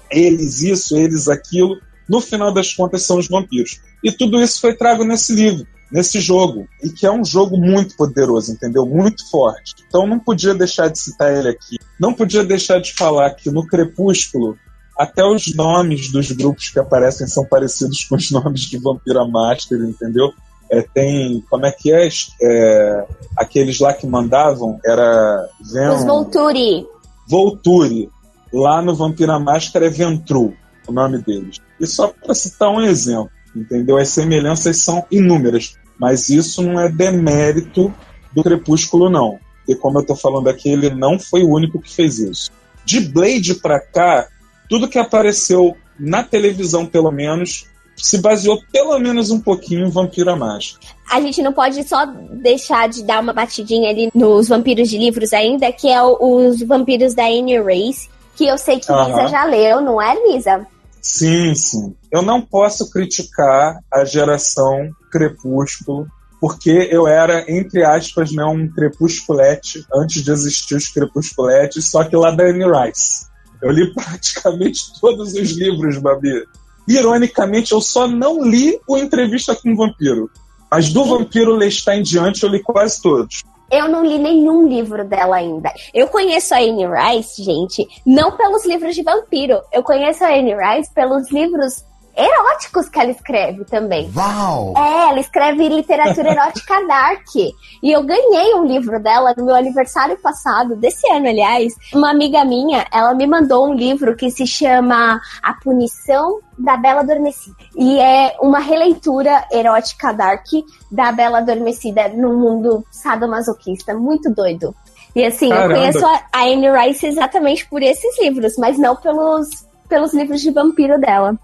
Eles isso, eles aquilo. No final das contas, são os vampiros. E tudo isso foi trago nesse livro, nesse jogo. E que é um jogo muito poderoso, entendeu? Muito forte. Então não podia deixar de citar ele aqui. Não podia deixar de falar que no Crepúsculo até os nomes dos grupos que aparecem são parecidos com os nomes de Vampira Master, entendeu? É, tem, como é que é? é? Aqueles lá que mandavam, era... Venom, os Volturi. Volturi. Lá no Vampira Máscara é Ventru, o nome deles. E só para citar um exemplo, entendeu? As semelhanças são inúmeras, mas isso não é demérito do Crepúsculo, não. E como eu tô falando aqui, ele não foi o único que fez isso. De Blade para cá, tudo que apareceu na televisão, pelo menos, se baseou pelo menos um pouquinho em Vampira Mágica. A gente não pode só deixar de dar uma batidinha ali nos vampiros de livros ainda, que é os vampiros da Anne Race, que eu sei que Lisa já leu, não é, Lisa? Sim, sim. Eu não posso criticar a geração Crepúsculo porque eu era, entre aspas, né, um crepusculete antes de existir os crepusculetes, só que lá da Anne Rice. Eu li praticamente todos os livros, Babi. Ironicamente, eu só não li o Entrevista com o Vampiro. Mas do Vampiro Lestat em diante, eu li quase todos. Eu não li nenhum livro dela ainda. Eu conheço a Anne Rice, gente, não pelos livros de vampiro. Eu conheço a Anne Rice pelos livros eróticos que ela escreve também. Uau! É, ela escreve literatura erótica dark. E eu ganhei um livro dela no meu aniversário passado, desse ano, aliás. Uma amiga minha, ela me mandou um livro que se chama A Punição da Bela Adormecida. E é uma releitura erótica dark da Bela Adormecida no mundo sadomasoquista. Muito doido. E assim, Caramba. eu conheço a Anne Rice exatamente por esses livros, mas não pelos, pelos livros de vampiro dela.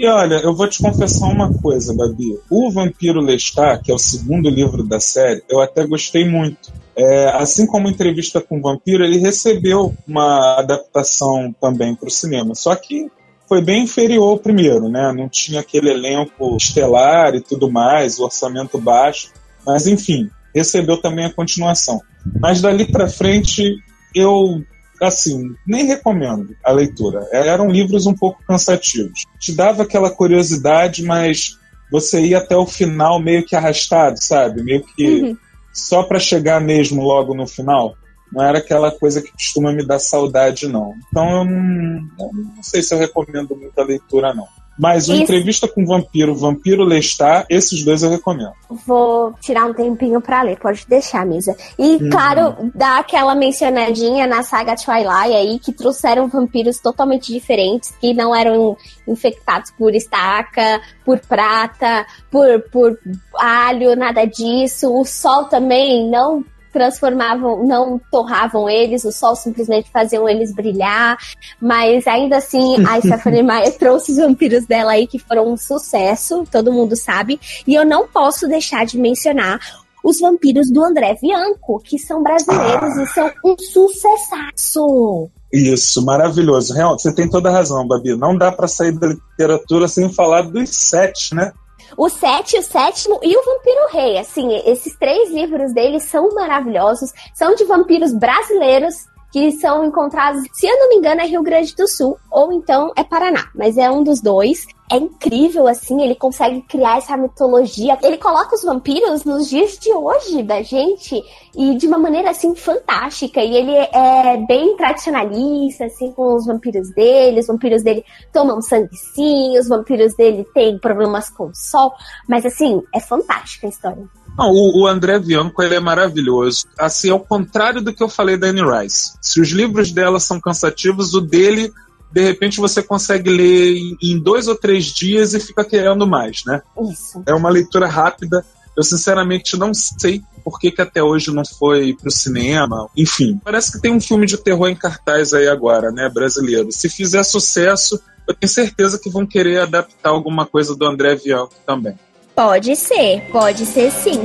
E olha, eu vou te confessar uma coisa, Babi. O Vampiro Lestat, que é o segundo livro da série, eu até gostei muito. É, assim como Entrevista com o Vampiro, ele recebeu uma adaptação também para o cinema. Só que foi bem inferior ao primeiro, né? Não tinha aquele elenco estelar e tudo mais, o orçamento baixo. Mas enfim, recebeu também a continuação. Mas dali para frente eu assim, nem recomendo a leitura. Eram livros um pouco cansativos. Te dava aquela curiosidade, mas você ia até o final meio que arrastado, sabe? Meio que uhum. só para chegar mesmo logo no final. Não era aquela coisa que costuma me dar saudade, não. Então eu não, eu não sei se eu recomendo muita leitura, não. Mas o Entrevista com o Vampiro, Vampiro Lestat, esses dois eu recomendo. Vou tirar um tempinho pra ler, pode deixar, Misa. E, uhum. claro, dá aquela mencionadinha na saga Twilight aí, que trouxeram vampiros totalmente diferentes, que não eram infectados por estaca, por prata, por, por alho, nada disso. O sol também não transformavam, não torravam eles, o sol simplesmente faziam eles brilhar, mas ainda assim a Stephanie Meyer trouxe os vampiros dela aí que foram um sucesso, todo mundo sabe, e eu não posso deixar de mencionar os vampiros do André Bianco, que são brasileiros ah. e são um sucessaço. Isso, maravilhoso. Real, você tem toda a razão, Babi. Não dá para sair da literatura sem falar dos sete, né? O Sete, o Sétimo e o Vampiro Rei. Assim, esses três livros dele são maravilhosos. São de vampiros brasileiros que são encontrados, se eu não me engano, é Rio Grande do Sul ou então é Paraná, mas é um dos dois. É incrível, assim, ele consegue criar essa mitologia. Ele coloca os vampiros nos dias de hoje da gente e de uma maneira, assim, fantástica. E ele é bem tradicionalista, assim, com os vampiros dele. Os vampiros dele tomam sangue sim, os vampiros dele têm problemas com o sol. Mas, assim, é fantástica a história. Não, o, o, André Bianco ele é maravilhoso. Assim, ao contrário do que eu falei da Anne Rice. Se os livros dela são cansativos, o dele, de repente, você consegue ler em, em dois ou três dias e fica querendo mais, né? Isso. É uma leitura rápida. Eu sinceramente não sei por que, que até hoje não foi pro cinema. Enfim, parece que tem um filme de terror em cartaz aí agora, né, brasileiro. Se fizer sucesso, eu tenho certeza que vão querer adaptar alguma coisa do André Bianco também. Pode ser, pode ser sim.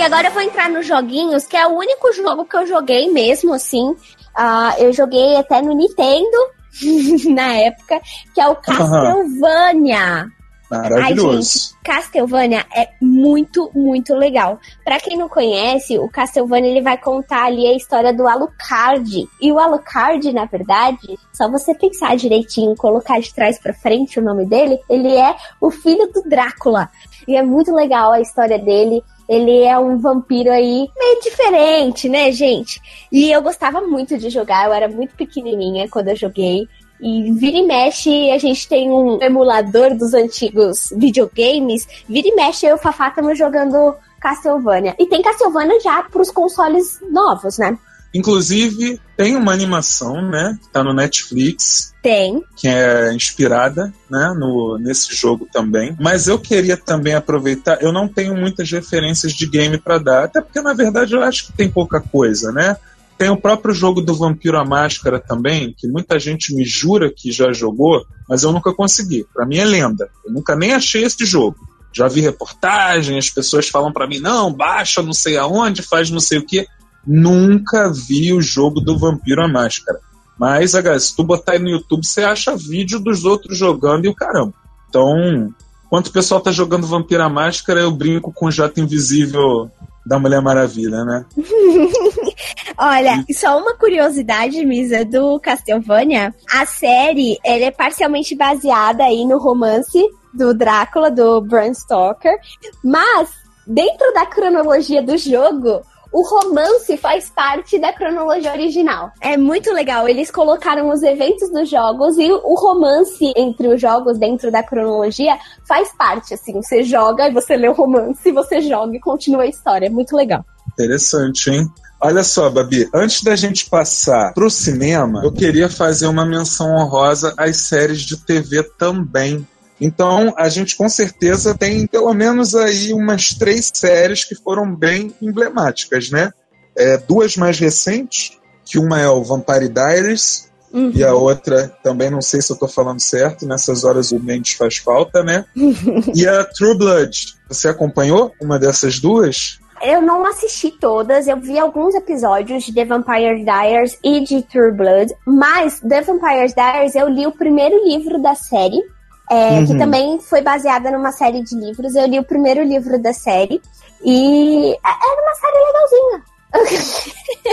E agora eu vou entrar nos joguinhos, que é o único jogo que eu joguei mesmo, assim. Uh, eu joguei até no Nintendo, na época, que é o Castlevania. Maravilhoso. Ai, gente, Castlevania é muito, muito legal. Para quem não conhece, o Castlevania ele vai contar ali a história do Alucard. E o Alucard, na verdade, só você pensar direitinho, colocar de trás para frente o nome dele, ele é o filho do Drácula. E é muito legal a história dele. Ele é um vampiro aí meio diferente, né, gente? E eu gostava muito de jogar, eu era muito pequenininha quando eu joguei. E vira e mexe, a gente tem um emulador dos antigos videogames. Vira e mexe, eu e o Fafá estamos jogando Castlevania. E tem Castlevania já para os consoles novos, né? Inclusive, tem uma animação, né? Que tá no Netflix. Tem. Que é inspirada, né? No, nesse jogo também. Mas eu queria também aproveitar. Eu não tenho muitas referências de game para dar. Até porque, na verdade, eu acho que tem pouca coisa, né? Tem o próprio jogo do Vampiro à Máscara também, que muita gente me jura que já jogou, mas eu nunca consegui. Para mim é lenda. Eu nunca nem achei esse jogo. Já vi reportagem, as pessoas falam para mim, não, baixa não sei aonde, faz não sei o que. Nunca vi o jogo do Vampiro à Máscara. Mas, se tu botar aí no YouTube, você acha vídeo dos outros jogando e o caramba. Então, enquanto o pessoal tá jogando Vampiro à Máscara, eu brinco com o Jato Invisível da Mulher Maravilha, né? Olha, só uma curiosidade, Misa, do Castlevania. A série, ela é parcialmente baseada aí no romance do Drácula, do Bram Stoker, mas dentro da cronologia do jogo, o romance faz parte da cronologia original. É muito legal. Eles colocaram os eventos dos jogos e o romance entre os jogos dentro da cronologia faz parte. Assim, você joga e você lê o romance, você joga e continua a história. É muito legal. Interessante, hein? Olha só, Babi, antes da gente passar pro cinema, eu queria fazer uma menção honrosa às séries de TV também. Então, a gente com certeza tem pelo menos aí umas três séries que foram bem emblemáticas, né? É, duas mais recentes, que uma é o Vampire Diaries, uhum. e a outra, também não sei se eu tô falando certo, nessas horas o Mendes faz falta, né? e a True Blood. Você acompanhou uma dessas duas? Eu não assisti todas, eu vi alguns episódios de The Vampire Diaries e de True Blood, mas The Vampire Diaries eu li o primeiro livro da série, é, uhum. que também foi baseada numa série de livros. Eu li o primeiro livro da série e é, era uma série legalzinha.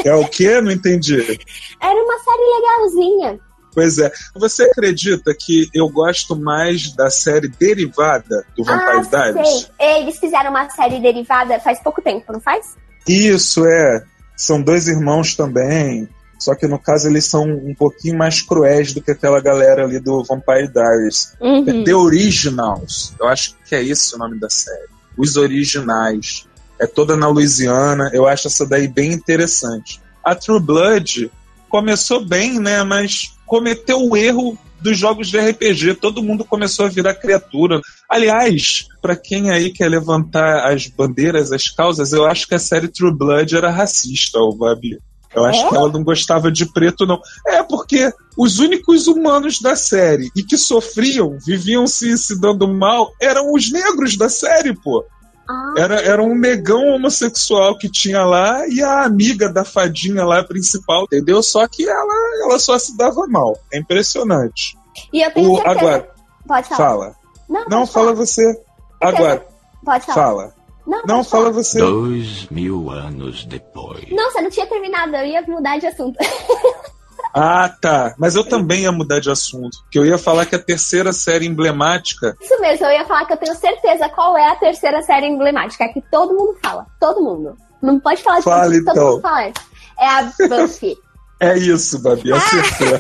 É o quê? Não entendi. Era uma série legalzinha. Pois é. Você acredita que eu gosto mais da série derivada do Vampire ah, Diaries? Sei. Eles fizeram uma série derivada faz pouco tempo, não faz? Isso, é. São dois irmãos também. Só que no caso eles são um pouquinho mais cruéis do que aquela galera ali do Vampire Diaries. Uhum. The Originals. Eu acho que é esse o nome da série. Os originais. É toda na Louisiana. Eu acho essa daí bem interessante. A True Blood começou bem, né? Mas cometeu o erro dos jogos de RPG. Todo mundo começou a virar criatura. Aliás, para quem aí quer levantar as bandeiras, as causas, eu acho que a série True Blood era racista, o Babi. Eu acho é? que ela não gostava de preto, não. É, porque os únicos humanos da série e que sofriam, viviam se, se dando mal, eram os negros da série, pô. Ah. Era, era um negão homossexual que tinha lá e a amiga da fadinha lá principal, entendeu? Só que ela, ela só se dava mal. É impressionante. E eu tenho o, certeza... Agora, pode falar. Fala. Não, não fala falar. você. Agora, pode falar. Fala. Não, Não, falar. fala você. Dois mil anos depois. Nossa, não tinha terminado, eu ia mudar de assunto. Ah, tá. Mas eu também ia mudar de assunto. Porque eu ia falar que a terceira série emblemática. Isso mesmo, eu ia falar que eu tenho certeza qual é a terceira série emblemática, que todo mundo fala. Todo mundo. Não pode falar de Fala, todo mundo, todo então. mundo fala. É a Buffy. É isso, Babi, acertou.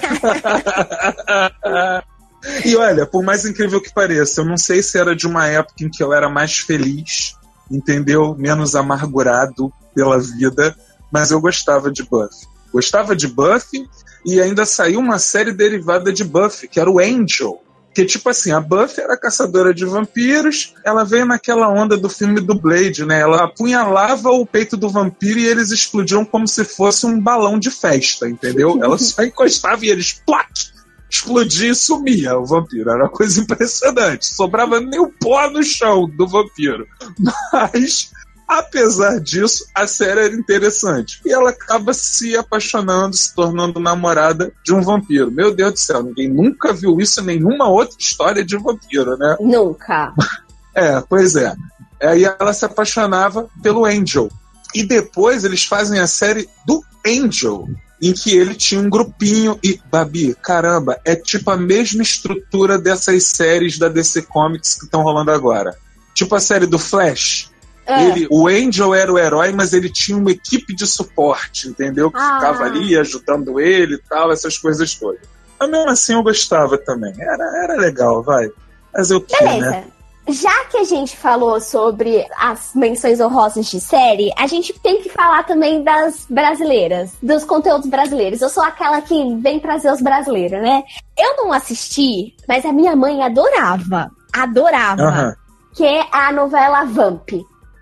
e olha, por mais incrível que pareça, eu não sei se era de uma época em que eu era mais feliz, entendeu? Menos amargurado pela vida, mas eu gostava de Buffy. Gostava de Buffy e ainda saiu uma série derivada de Buffy, que era o Angel. Que, tipo assim, a Buffy era caçadora de vampiros, ela veio naquela onda do filme do Blade, né? Ela apunhalava o peito do vampiro e eles explodiam como se fosse um balão de festa, entendeu? Ela só encostava e eles, plac, explodia e sumia o vampiro. Era uma coisa impressionante. Sobrava nem o pó no chão do vampiro. Mas, apesar disso, a série era interessante. E ela acaba se apaixonando, se tornando namorada de um vampiro. Meu Deus do céu, ninguém nunca viu isso em nenhuma outra história de vampiro, né? Nunca. É, pois é. Aí ela se apaixonava pelo Angel. E depois eles fazem a série do Angel, em que ele tinha um grupinho e Babi, caramba, é tipo a mesma estrutura dessas séries da DC Comics que estão rolando agora. Tipo a série do Flash. É. Ele, o Angel era o herói, mas ele tinha uma equipe de suporte, entendeu? Que Ah. ficava ali ajudando ele e tal, essas coisas todas. Mas mesmo assim eu gostava também. Era, era legal, vai. Mas eu que, né? Já que a gente falou sobre as menções honrosas de série, a gente tem que falar também das brasileiras, dos conteúdos brasileiros. Eu sou aquela que vem trazer os brasileiros, né? Eu não assisti, mas a minha mãe adorava. Adorava. Aham. Que é a novela Vamp,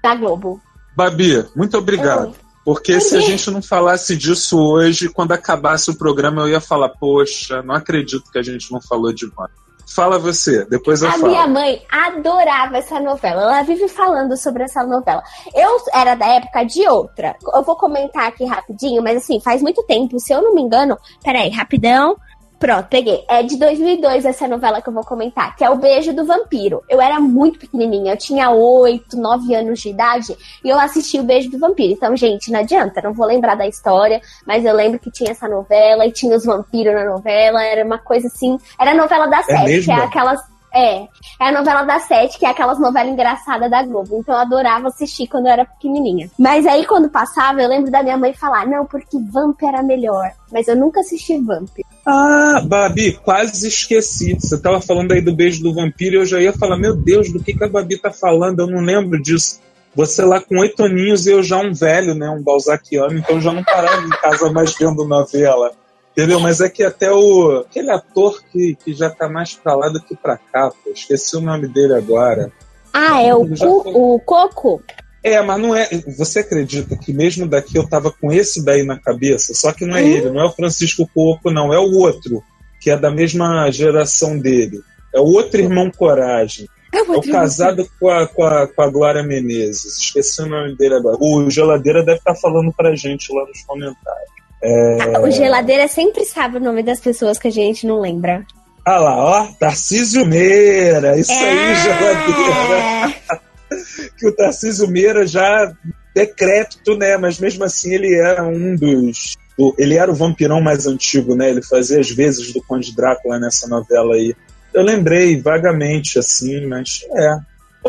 da Globo. Babi, muito obrigado. Oi. Porque se a gente não falasse disso hoje, quando acabasse o programa, eu ia falar, poxa, não acredito que a gente não falou de Vamp. Fala você, depois eu A falo. minha mãe adorava essa novela. Ela vive falando sobre essa novela. Eu era da época de outra. Eu vou comentar aqui rapidinho, mas assim, faz muito tempo. Se eu não me engano. Peraí, rapidão. Pronto, peguei. É de 2002 essa novela que eu vou comentar, que é O Beijo do Vampiro. Eu era muito pequenininha, eu tinha 8, 9 anos de idade e eu assisti O Beijo do Vampiro. Então, gente, não adianta, não vou lembrar da história, mas eu lembro que tinha essa novela e tinha os vampiros na novela, era uma coisa assim. Era a novela da Sete, que é aquelas. É, é a novela da Sete, que é aquelas novelas engraçadas da Globo. Então eu adorava assistir quando eu era pequenininha. Mas aí quando passava, eu lembro da minha mãe falar: não, porque Vamp era melhor. Mas eu nunca assisti Vamp. Ah, Babi, quase esqueci. Você tava falando aí do beijo do vampiro e eu já ia falar, meu Deus, do que, que a Babi tá falando? Eu não lembro disso. Você lá com oito aninhos e eu já um velho, né? Um balzaquiano, então já não parava em casa mais vendo novela. Entendeu? Mas é que até o. aquele ator que, que já tá mais pra lá do que pra cá, pô, esqueci o nome dele agora. Ah, é o, cu- foi. o Coco? É, mas não é. Você acredita que mesmo daqui eu tava com esse daí na cabeça? Só que não é Hum. ele, não é o Francisco Coco, não, é o outro, que é da mesma geração dele. É o outro irmão Coragem. É o casado com a, com, a, com a Glória Menezes. Esqueci o nome dele agora. O Geladeira deve estar falando pra gente lá nos comentários. É... O Geladeira sempre sabe o nome das pessoas que a gente não lembra. Ah lá, ó, Tarcísio Meira. Isso aí, Geladeira. É. que o Tarcísio Meira já decrépito, né? Mas mesmo assim ele era um dos. do- ele era o vampirão mais antigo, né? Ele fazia as vezes do Conde Drácula nessa novela aí. Eu lembrei vagamente, assim, mas é.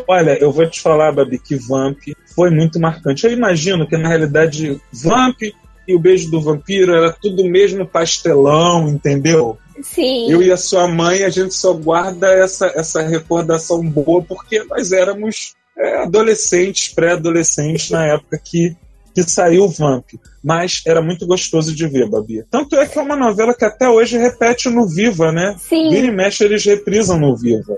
Olha, eu vou te falar, Babi, que Vamp foi muito marcante. Eu imagino que na realidade Vamp e o Beijo do Vampiro era tudo o mesmo pastelão, entendeu? Sim. Eu e a sua mãe, a gente só guarda essa, essa recordação boa porque nós éramos é, adolescentes, pré-adolescentes na época que, que saiu o Vamp. Mas era muito gostoso de ver, Babi. Tanto é que é uma novela que até hoje repete no Viva, né? Sim. Vira e mexe, eles reprisam no Viva.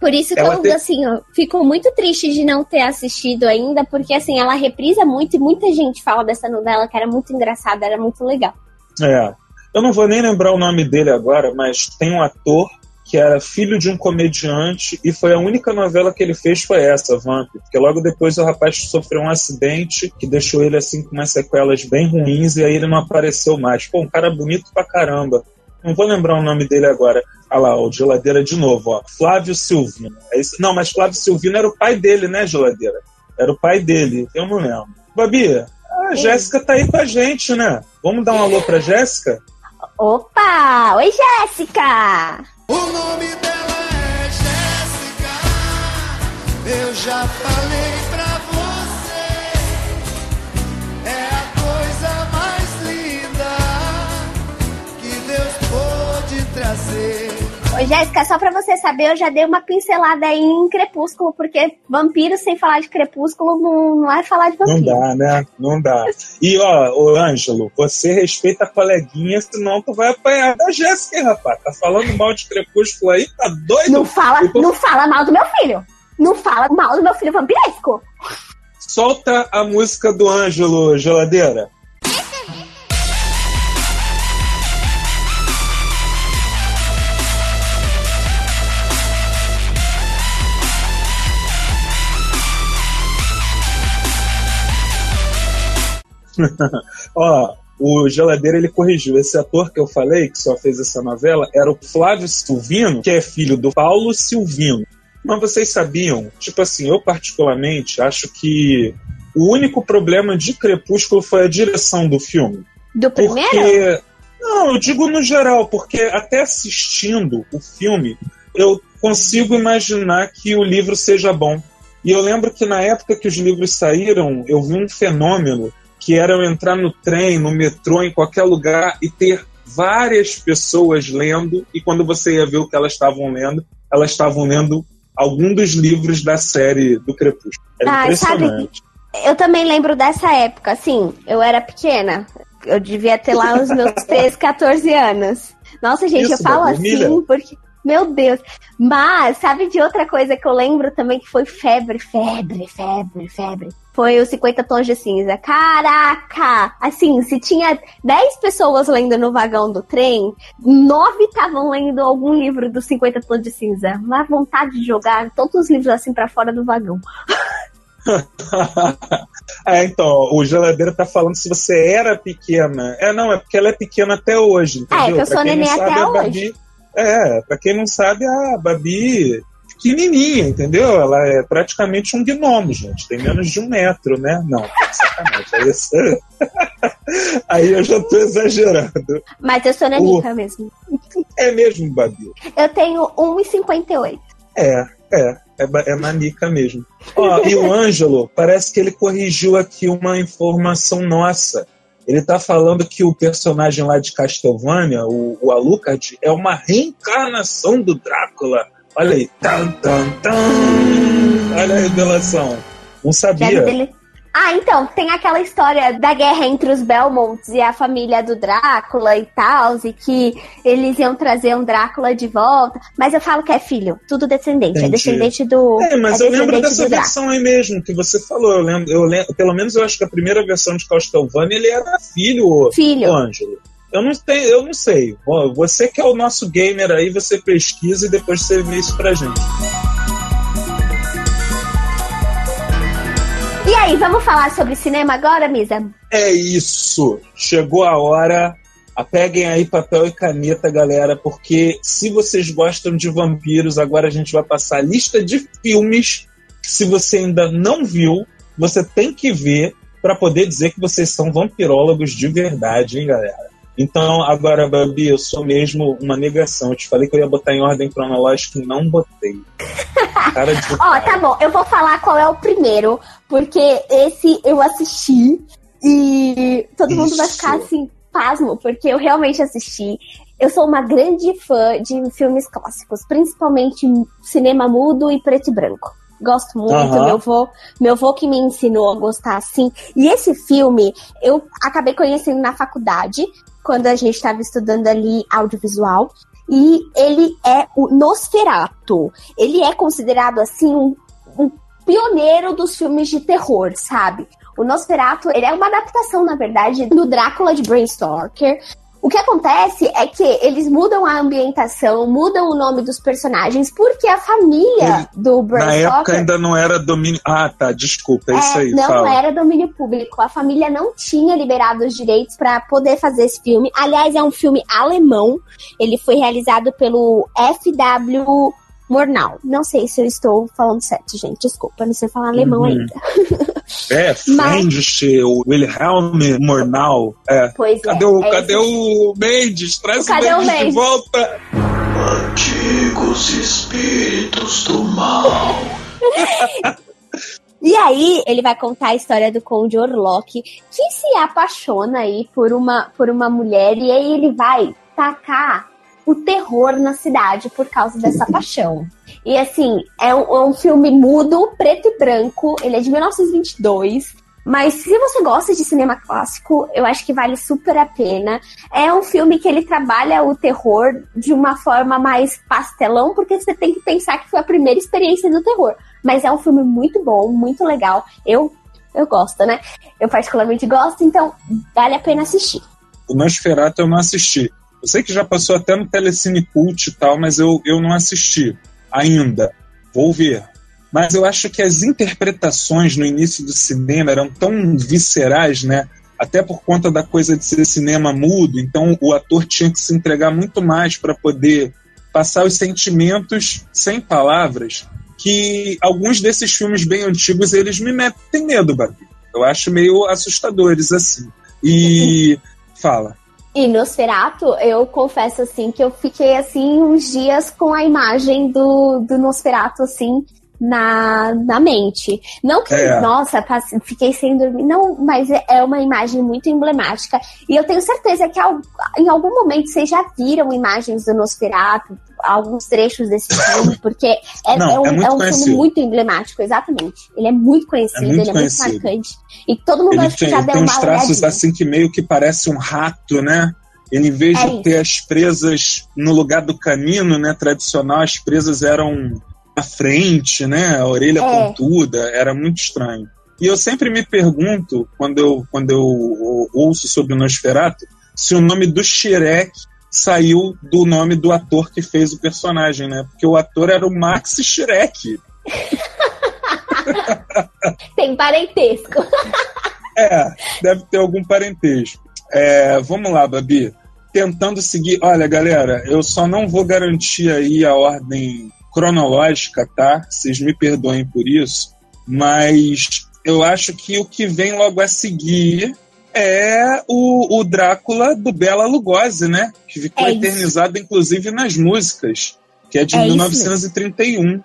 Por isso que Ela eu, tem- assim, ó, fico muito triste de não ter assistido ainda, porque, assim, ela reprisa muito e muita gente fala dessa novela que era muito engraçada, era muito legal. É. Eu não vou nem lembrar o nome dele agora, mas tem um ator que era filho de um comediante e foi a única novela que ele fez foi essa, Vamp. Porque logo depois o rapaz sofreu um acidente que deixou ele assim com umas sequelas bem ruins e aí ele não apareceu mais. Pô, um cara bonito pra caramba. Não vou lembrar o nome dele agora. Ah lá, o Geladeira de novo, ó. Flávio Silvino. É isso? Não, mas Flávio Silvino era o pai dele, né, Geladeira? Era o pai dele, eu não lembro. Babi, a Jéssica tá aí com a gente, né? Vamos dar um alô pra Jéssica? Opa! Oi, Jéssica! O nome dela é Jéssica. Eu já falei Jéssica, só pra você saber, eu já dei uma pincelada aí em Crepúsculo, porque vampiro sem falar de Crepúsculo não, não é falar de Não vampiro. dá, né? Não dá. E, ó, ô Ângelo, você respeita a coleguinha, senão tu vai apanhar da Jéssica, rapaz. Tá falando mal de Crepúsculo aí? Tá doido? Não fala, tô- não fala mal do meu filho. Não fala mal do meu filho vampiresco. Solta a música do Ângelo, geladeira. Ó, o Geladeira ele corrigiu. Esse ator que eu falei, que só fez essa novela, era o Flávio Silvino, que é filho do Paulo Silvino. Mas vocês sabiam? Tipo assim, eu particularmente acho que o único problema de Crepúsculo foi a direção do filme. Do primeiro? Porque. Não, eu digo no geral, porque até assistindo o filme, eu consigo imaginar que o livro seja bom. E eu lembro que na época que os livros saíram, eu vi um fenômeno que era eu entrar no trem, no metrô, em qualquer lugar e ter várias pessoas lendo, e quando você ia ver o que elas estavam lendo, elas estavam lendo algum dos livros da série do Crepúsculo. Era Ah, impressionante. Eu também lembro dessa época, assim, eu era pequena. Eu devia ter lá os meus 13, 14 anos. Nossa, gente, Isso, eu falo assim porque. Meu Deus. Mas, sabe de outra coisa que eu lembro também que foi febre, febre, febre, febre? Foi os 50 tons de cinza. Caraca! Assim, se tinha 10 pessoas lendo no vagão do trem, 9 estavam lendo algum livro dos 50 tons de cinza. Uma vontade de jogar todos os livros assim pra fora do vagão. é, então, o geladeiro tá falando se você era pequena. É, não, é porque ela é pequena até hoje, entendeu? É, que eu Pra sou neném sabe, até a hoje. Babi, é, pra quem não sabe, a Babi pequenininha, entendeu? Ela é praticamente um gnomo, gente. Tem menos de um metro, né? Não, sacanagem. Aí, isso- Aí eu já tô exagerando. Mas eu sou nanica mesmo. É mesmo, Babi? Eu tenho 1,58. É, é, é, é nanica mesmo. Ó, e o Ângelo, parece que ele corrigiu aqui uma informação nossa. Ele tá falando que o personagem lá de Castlevania, o, o Alucard, é uma reencarnação do Drácula. Olha aí. Tan, tan, tan. Olha a revelação. Não sabia. dele- Ah, então, tem aquela história da guerra entre os Belmonts e a família do Drácula e tal, e que eles iam trazer um Drácula de volta. Mas eu falo que é filho, tudo descendente. É Entendi. descendente do. É, mas é eu lembro dessa do versão aí mesmo que você falou. Eu lembro, eu lembro, pelo menos eu acho que a primeira versão de Castlevania ele era filho, Filho. o Ângelo. Eu não, tenho, eu não sei. Você que é o nosso gamer aí, você pesquisa e depois você vê isso pra gente. E aí, vamos falar sobre cinema agora, Misa? É isso. Chegou a hora. Apeguem aí papel e caneta, galera, porque se vocês gostam de vampiros, agora a gente vai passar a lista de filmes que, se você ainda não viu, você tem que ver para poder dizer que vocês são vampirólogos de verdade, hein, galera? Então, agora, Babi, eu sou mesmo uma negação. Eu te falei que eu ia botar em ordem cronológica e não botei. Cara de Ó, tá bom, eu vou falar qual é o primeiro, porque esse eu assisti e todo mundo vai Isso. ficar assim, pasmo, porque eu realmente assisti. Eu sou uma grande fã de filmes clássicos, principalmente cinema mudo e preto e branco. Gosto muito, Aham. meu avô, meu que me ensinou a gostar assim. E esse filme eu acabei conhecendo na faculdade, quando a gente estava estudando ali audiovisual. E ele é o Nosferatu. Ele é considerado assim um pioneiro dos filmes de terror, sabe? O Nosferatu, ele é uma adaptação, na verdade, do Drácula de Bram Stoker. O que acontece é que eles mudam a ambientação, mudam o nome dos personagens, porque a família do Bram Na época Stoker... ainda não era domínio. Ah, tá, desculpa, é, isso aí. não fala. era domínio público. A família não tinha liberado os direitos para poder fazer esse filme. Aliás, é um filme alemão. Ele foi realizado pelo F.W. Mornau. Não sei se eu estou falando certo, gente. Desculpa, não sei falar alemão Uhum. ainda. É, Friendship, o Wilhelm Mornau. É. Pois Cadê, é. o, é cadê esse- o Mendes? Traz Cadê o o Mendes de Mendes? volta. Antigos espíritos do mal. E aí, ele vai contar a história do Conde Orlok, que se apaixona aí por uma, por uma mulher, e aí ele vai tacar o terror na cidade por causa dessa paixão. E assim, é um, é um filme mudo, preto e branco, ele é de 1922. Mas se você gosta de cinema clássico, eu acho que vale super a pena. É um filme que ele trabalha o terror de uma forma mais pastelão, porque você tem que pensar que foi a primeira experiência do terror. Mas é um filme muito bom, muito legal. Eu, eu gosto, né? Eu particularmente gosto, então vale a pena assistir. O Nosferatu eu não assisti. Eu sei que já passou até no Telecine Cult e tal, mas eu, eu não assisti ainda. Vou ver. Mas eu acho que as interpretações no início do cinema eram tão viscerais, né? Até por conta da coisa de ser cinema mudo, então o ator tinha que se entregar muito mais para poder passar os sentimentos sem palavras, que alguns desses filmes bem antigos eles me metem medo, Babi. Eu acho meio assustadores assim. E fala. E Nosferatu, eu confesso assim que eu fiquei assim uns dias com a imagem do, do Nosferatu assim na, na mente. Não que, É. nossa, passe- fiquei sem dormir, não, mas é- é uma imagem muito emblemática. E eu tenho certeza que em algum momento vocês já viram imagens do Nosferatu, alguns trechos desse filme, porque é, Não, é um, é muito é um filme muito emblemático, exatamente. Ele é muito conhecido, É muito ele é conhecido. muito marcante. E todo mundo Ele que tem, já ele deu tem uns traços olhadinha. assim que meio que parece um rato, né? Ele, em vez É de ter as presas no lugar do canino, né, tradicional, as presas eram à frente, né? A orelha É. pontuda, era muito estranho. E eu sempre me pergunto, quando eu, quando eu ou- ouço sobre o Nosferatu, se o nome do Shrek saiu do nome do ator que fez o personagem, né? Porque o ator era o Max Shrek. Tem parentesco. É, deve ter algum parentesco. É, vamos lá, Babi. Tentando seguir. Olha, galera, eu só não vou garantir aí a ordem cronológica, tá? Vocês me perdoem por isso. Mas eu acho que o que vem logo a seguir é o, o Drácula do Bela Lugosi, né? Que ficou É isso. eternizado, inclusive, nas músicas, que é de É isso 1931.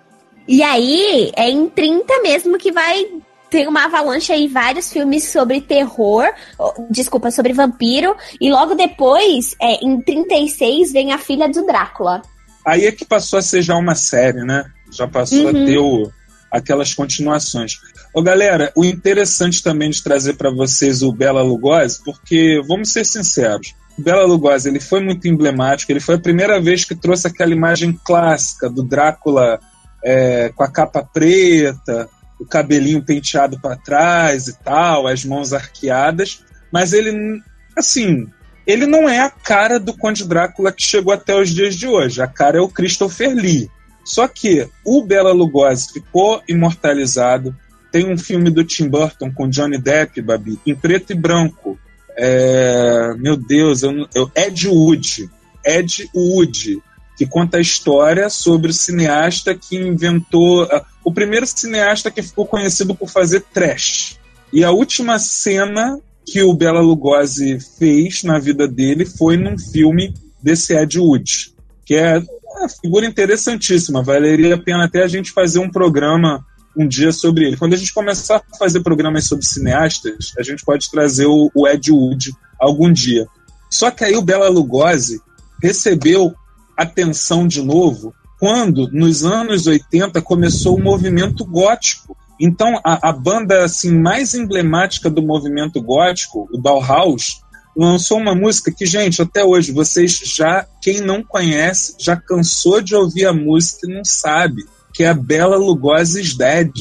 E aí, é em 30 mesmo que vai ter uma avalanche aí, vários filmes sobre terror, oh, desculpa, sobre vampiro, e logo depois, é, em 36, vem a filha do Drácula. Aí é que passou a ser já uma série, né? Já passou Uhum. a ter o- aquelas continuações. Ô, galera, o interessante também de trazer para vocês o Bela Lugosi, porque, vamos ser sinceros, o Bela Lugosi ele foi muito emblemático, ele foi a primeira vez que trouxe aquela imagem clássica do Drácula é, com a capa preta, o cabelinho penteado para trás e tal, as mãos arqueadas, mas ele, assim, ele não é a cara do Conde Drácula que chegou até os dias de hoje. A cara é o Christopher Lee. Só que o Bela Lugosi ficou imortalizado. Tem um filme do Tim Burton com Johnny Depp, Babi, em preto e branco. É, meu Deus, eu, eu, Ed Wood. Ed Wood, que conta a história sobre o cineasta que inventou. ah, o primeiro cineasta que ficou conhecido por fazer trash. E a última cena que o Bela Lugosi fez na vida dele foi num filme desse Ed Wood, que é uma figura interessantíssima. Valeria a pena até a gente fazer um programa um dia sobre ele. Quando a gente começar a fazer programas sobre cineastas, a gente pode trazer o, o Ed Wood algum dia. Só que aí o Bela Lugosi recebeu atenção de novo quando, nos anos 80, começou o movimento gótico. Então, a, a banda assim mais emblemática do movimento gótico, o Bauhaus, lançou uma música que, gente, até hoje, vocês já, quem não conhece, já cansou de ouvir a música e não sabe, que é a Bela Lugosi's Dead.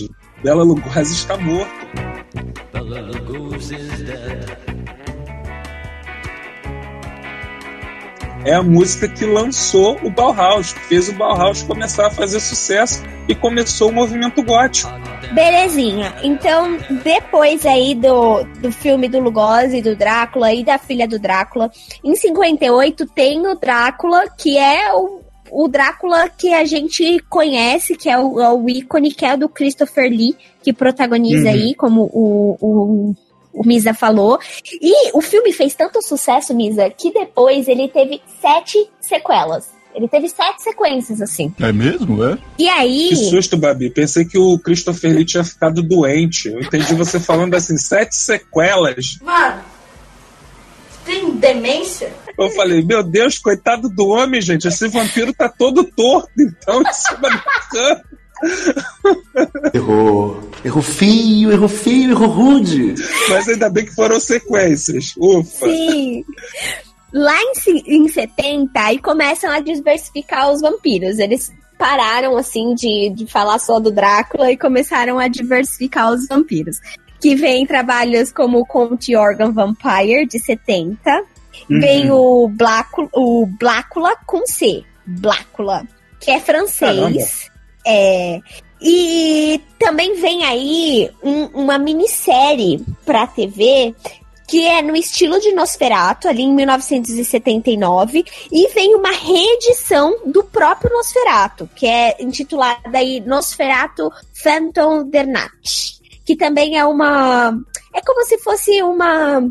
Bela Lugosi está morto. Bela Lugosi is dead. É a música que lançou o Bauhaus, que fez o Bauhaus começar a fazer sucesso e começou o movimento gótico. Belezinha. Então, depois aí do, do filme do Lugosi, do Drácula e da filha do Drácula, em 58 tem o Drácula, que é o, o Drácula que a gente conhece, que é o, é o ícone, que é o do Christopher Lee, que protagoniza Uhum. aí, como o, o, o Misa falou. E o filme fez tanto sucesso, Misa, que depois ele teve sete sequelas. Ele teve sete sequências, assim. É mesmo, é? E aí. Que susto, Babi. Pensei que o Christopher Lee tinha ficado doente. Eu entendi você falando assim, sete sequelas. Mano, tem demência? Eu falei, meu Deus, coitado do homem, gente. Esse vampiro tá todo torto, então, em cima do cano. Errou. Errou feio, errou feio, errou rude. Mas ainda bem que foram sequências. Ufa. Sim. Lá em, em 70, aí começam a diversificar os vampiros. Eles pararam, assim, de, de falar só do Drácula e começaram a diversificar os vampiros. Que vem trabalhos como Conte Organ Vampire, de 70. Vem o, Blácula, o Blácula com C. Blácula. Que é francês. Caramba. É. E também vem aí um- uma minissérie pra TV que é no estilo de Nosferatu, ali em 1979, e vem uma reedição do próprio Nosferatu, que é intitulada aí Nosferatu Phantom der Nacht, que também é uma é como se fosse uma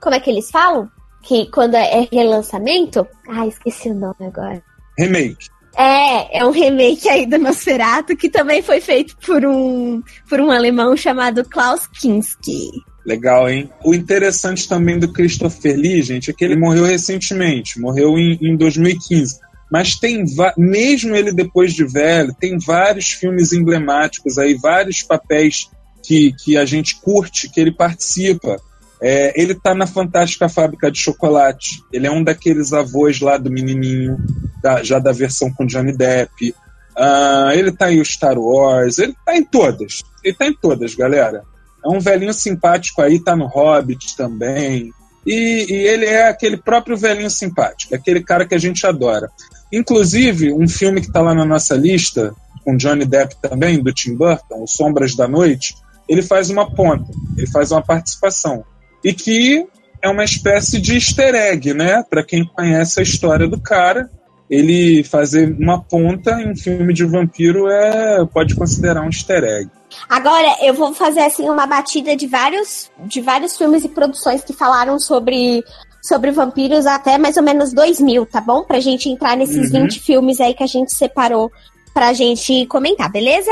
como é que eles falam? Que quando é relançamento? Ah, esqueci o nome agora. Remake. É, é um remake aí do Nosferatu que também foi feito por um por um alemão chamado Klaus Kinski. Legal, hein? O interessante também do Christopher Lee, gente, é que ele morreu recentemente, morreu em, em 2015. Mas tem, mesmo ele depois de velho, tem vários filmes emblemáticos aí, vários papéis que, que a gente curte, que ele participa. É, ele tá na Fantástica Fábrica de Chocolate. Ele é um daqueles avós lá do menininho, da- já da versão com Johnny Depp. Ah, ele tá em Star Wars, ele tá em todas. Ele tá em todas, galera. É um velhinho simpático aí, tá no Hobbit também. E, e ele é aquele próprio velhinho simpático, aquele cara que a gente adora. Inclusive, um filme que tá lá na nossa lista, com Johnny Depp também, do Tim Burton, O Sombras da Noite, ele faz uma ponta, ele faz uma participação. E que é uma espécie de easter egg, né? Para quem conhece a história do cara, ele fazer uma ponta em um filme de vampiro é pode considerar um easter egg. Agora, eu vou fazer assim uma batida de vários, de vários filmes e produções que falaram sobre, sobre vampiros até mais ou menos 2000, tá bom? Pra gente entrar nesses Uhum. 20 filmes aí que a gente separou pra gente comentar, beleza?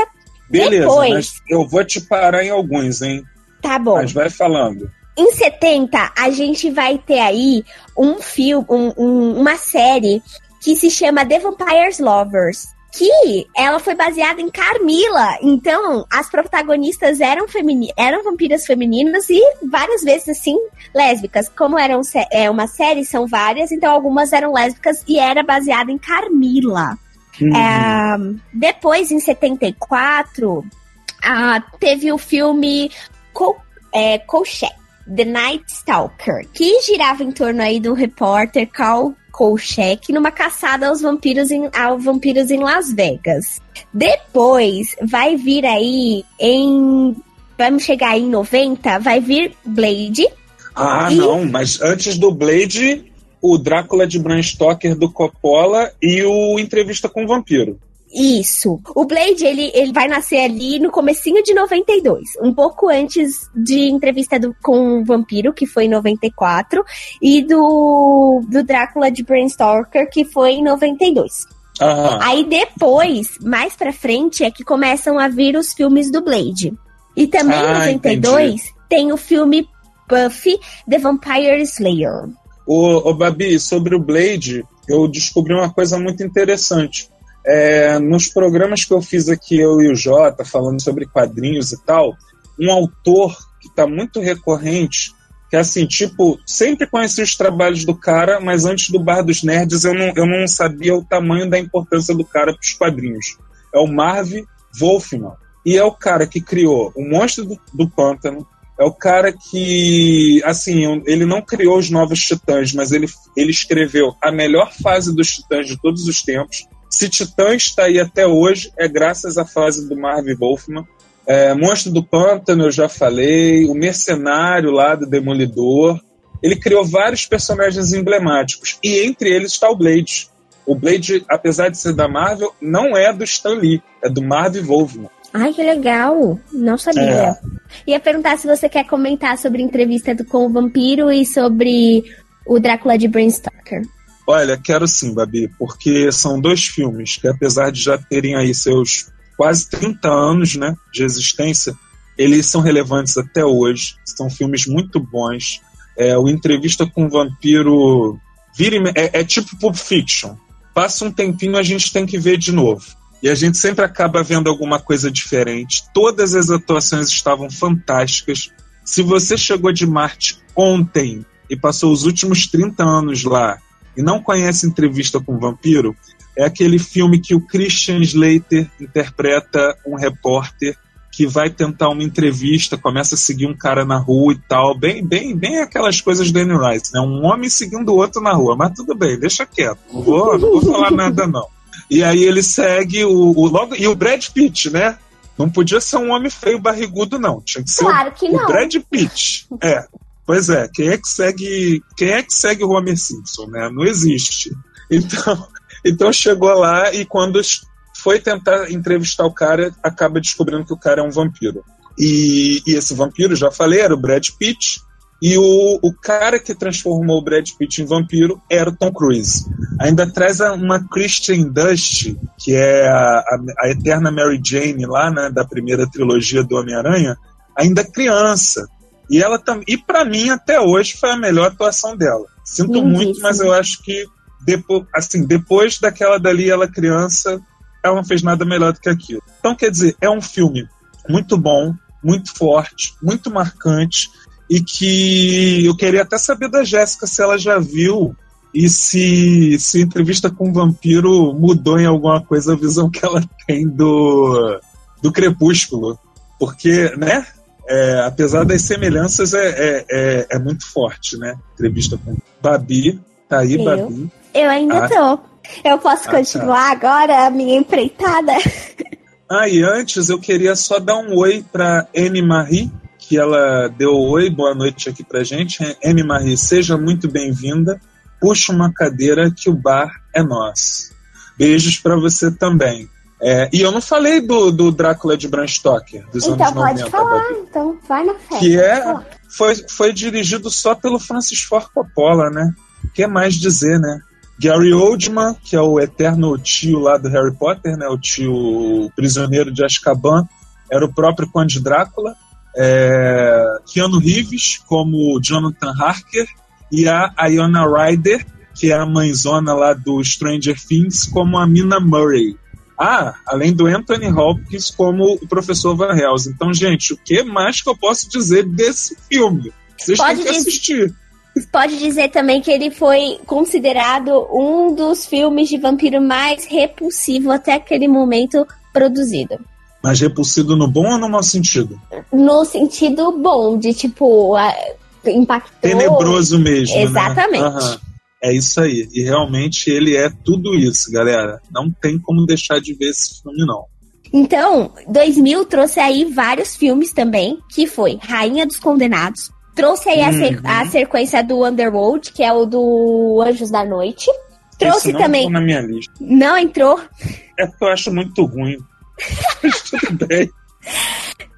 Beleza, Depois, mas eu vou te parar em alguns, hein? tá bom. Mas vai falando. Em 70, a gente vai ter aí um filme, um- um- uma série que se chama The Vampire's Lovers. Que ela foi baseada em Carmila. Então, as protagonistas eram, femini eram vampiras femininas e várias vezes, assim, lésbicas. Como eram é uma série, são várias, então algumas eram lésbicas e era baseada em Carmila. É, depois, em 74, ah, teve o filme Col é, The Night Stalker, que girava em torno aí do repórter Carl Kolchak numa caçada aos vampiros em, aos vampiros em Las Vegas. Depois vai vir aí em. Vamos chegar aí em 90, vai vir Blade. Ah, E- não, mas antes do Blade, o Drácula de Bram Stoker do Coppola e o Entrevista com o Vampiro. Isso. O Blade, ele, ele vai nascer ali no comecinho de 92, um pouco antes de entrevista do- com o Vampiro, que foi em 94, e do, do Drácula de Bram Stoker, que foi em 92. Aham. Aí depois, mais pra frente, é que começam a vir os filmes do Blade. E também em Ah, 92 tem o filme Buffy the Vampire Slayer. Ô, ô, Babi, sobre o Blade, eu descobri uma coisa muito interessante. É, nos programas que eu fiz aqui, eu e o Jota, falando sobre quadrinhos e tal, um autor que está muito recorrente, que é assim, tipo, sempre conheci os trabalhos do cara, mas antes do Bar dos Nerds eu não, eu não sabia o tamanho da importância do cara para os quadrinhos. É o Marv Wolfman. E é o cara que criou o Monstro do, do Pântano, é o cara que, assim, ele não criou os novos Titãs, mas ele, ele escreveu a melhor fase dos Titãs de todos os tempos. Se Titã está aí até hoje, é graças à fase do Marv Wolfman. É, Monstro do Pântano, eu já falei. O Mercenário lá do Demolidor. Ele criou vários personagens emblemáticos. E entre eles está o Blade. O Blade, apesar de ser da Marvel, não é do Stan Lee, é do Marv Wolfman. Ai, que legal. Não sabia. É. Ia perguntar se você quer comentar sobre a entrevista do, com o vampiro e sobre o Drácula de Bram Stoker. Olha, quero sim, Babi, porque são dois filmes que, apesar de já terem aí seus quase 30 anos né, de existência, eles são relevantes até hoje. São filmes muito bons. É, o Entrevista com o Vampiro vira, é, é tipo Pulp Fiction. Passa um tempinho, a gente tem que ver de novo. E a gente sempre acaba vendo alguma coisa diferente. Todas as atuações estavam fantásticas. Se você chegou de Marte ontem e passou os últimos 30 anos lá e não conhece Entrevista com o Vampiro, é aquele filme que o Christian Slater interpreta um repórter que vai tentar uma entrevista, começa a seguir um cara na rua e tal, bem, bem, bem aquelas coisas do Annie Rice, né? Um homem seguindo o outro na rua, mas tudo bem, deixa quieto, não vou, não vou falar nada não. E aí ele segue o, o logo e o Brad Pitt, né? Não podia ser um homem feio barrigudo não, tinha que ser Claro o, que o não. Brad Pitt. É. Pois é, quem é que segue, quem é que segue o Homer Simpson, né? Não existe. Então, então chegou lá e quando foi tentar entrevistar o cara, acaba descobrindo que o cara é um vampiro. E, e esse vampiro, já falei, era o Brad Pitt. E o, o cara que transformou o Brad Pitt em vampiro era o Tom Cruise. Ainda traz uma Christian Dust, que é a, a, a eterna Mary Jane lá, né, da primeira trilogia do Homem-Aranha, ainda criança. E ela também, e para mim até hoje foi a melhor atuação dela. Sinto Lindíssima. muito, mas eu acho que depois, assim, depois daquela dali ela criança, ela não fez nada melhor do que aquilo. Então, quer dizer, é um filme muito bom, muito forte, muito marcante e que eu queria até saber da Jéssica se ela já viu e se, se entrevista com o vampiro mudou em alguma coisa a visão que ela tem do, do Crepúsculo. Porque, né? é, apesar das semelhanças, é, é, é, é muito forte, né? Entrevista com Babi. Tá aí, Eu? Babi. Eu ainda Ah. tô. Eu posso Ah, tá. continuar agora a minha empreitada? Ah, e antes eu queria só dar um oi para Anne Marie, que ela deu oi, boa noite aqui pra gente. Anne Marie, seja muito bem-vinda. Puxa uma cadeira que o bar é nosso. Beijos para você também. É, e eu não falei do, do Drácula de Bram Stoker, dos então anos pode 90, falar, Babi. então vai na fé. Que é, Pode falar. foi, foi dirigido só pelo Francis Ford Coppola, né? O que mais dizer, né? Gary Oldman, que é o eterno tio lá do Harry Potter, né? O tio prisioneiro de Azkaban, era o próprio Conde Drácula. É, Keanu Reeves como Jonathan Harker e a Iona Ryder, que é a mãezona lá do Stranger Things, como a Mina Murray. Ah, além do Anthony Hopkins como o professor Van Helsing. Então, gente, o que mais que eu posso dizer desse filme? Vocês Pode têm que dizer- assistir. Pode dizer também que ele foi considerado um dos filmes de vampiro mais repulsivo até aquele momento produzido. Mas repulsido no bom ou no mau sentido? No sentido bom, de tipo, impactou. Tenebroso mesmo. né? Exatamente. Aham. É isso aí. E realmente ele é tudo isso, galera. Não tem como deixar de ver esse filme, não. Então, 2000 trouxe aí vários filmes também, que foi Rainha dos Condenados, trouxe aí Uhum. a sequência do Underworld, que é o do Anjos da Noite, trouxe Esse não também, entrou na minha lista. não entrou, É porque eu acho muito ruim. Mas tudo bem.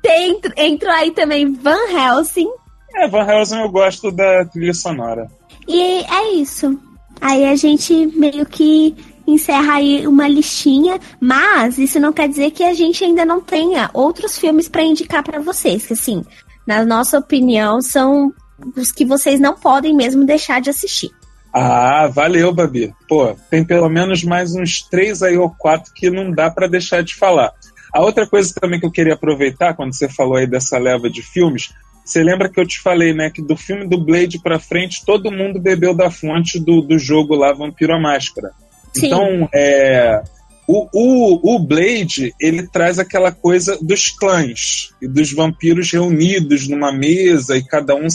tem, entrou aí também Van Helsing, É, Van Helsing eu gosto da trilha sonora. e é isso. Aí a gente meio que encerra aí uma listinha, mas isso não quer dizer que a gente ainda não tenha outros filmes para indicar para vocês, que assim, na nossa opinião, são os que vocês não podem mesmo deixar de assistir. Ah, valeu, Babi. Pô, tem pelo menos mais uns três aí ou quatro que não dá pra deixar de falar. A outra coisa também que eu queria aproveitar, quando você falou aí dessa leva de filmes, você lembra que eu te falei, né, que do filme do Blade pra frente, todo mundo bebeu da fonte do, do jogo lá, Vampiro à Máscara. Sim. Então, é, o, o, o Blade, ele traz aquela coisa dos clãs e dos vampiros reunidos numa mesa e cada um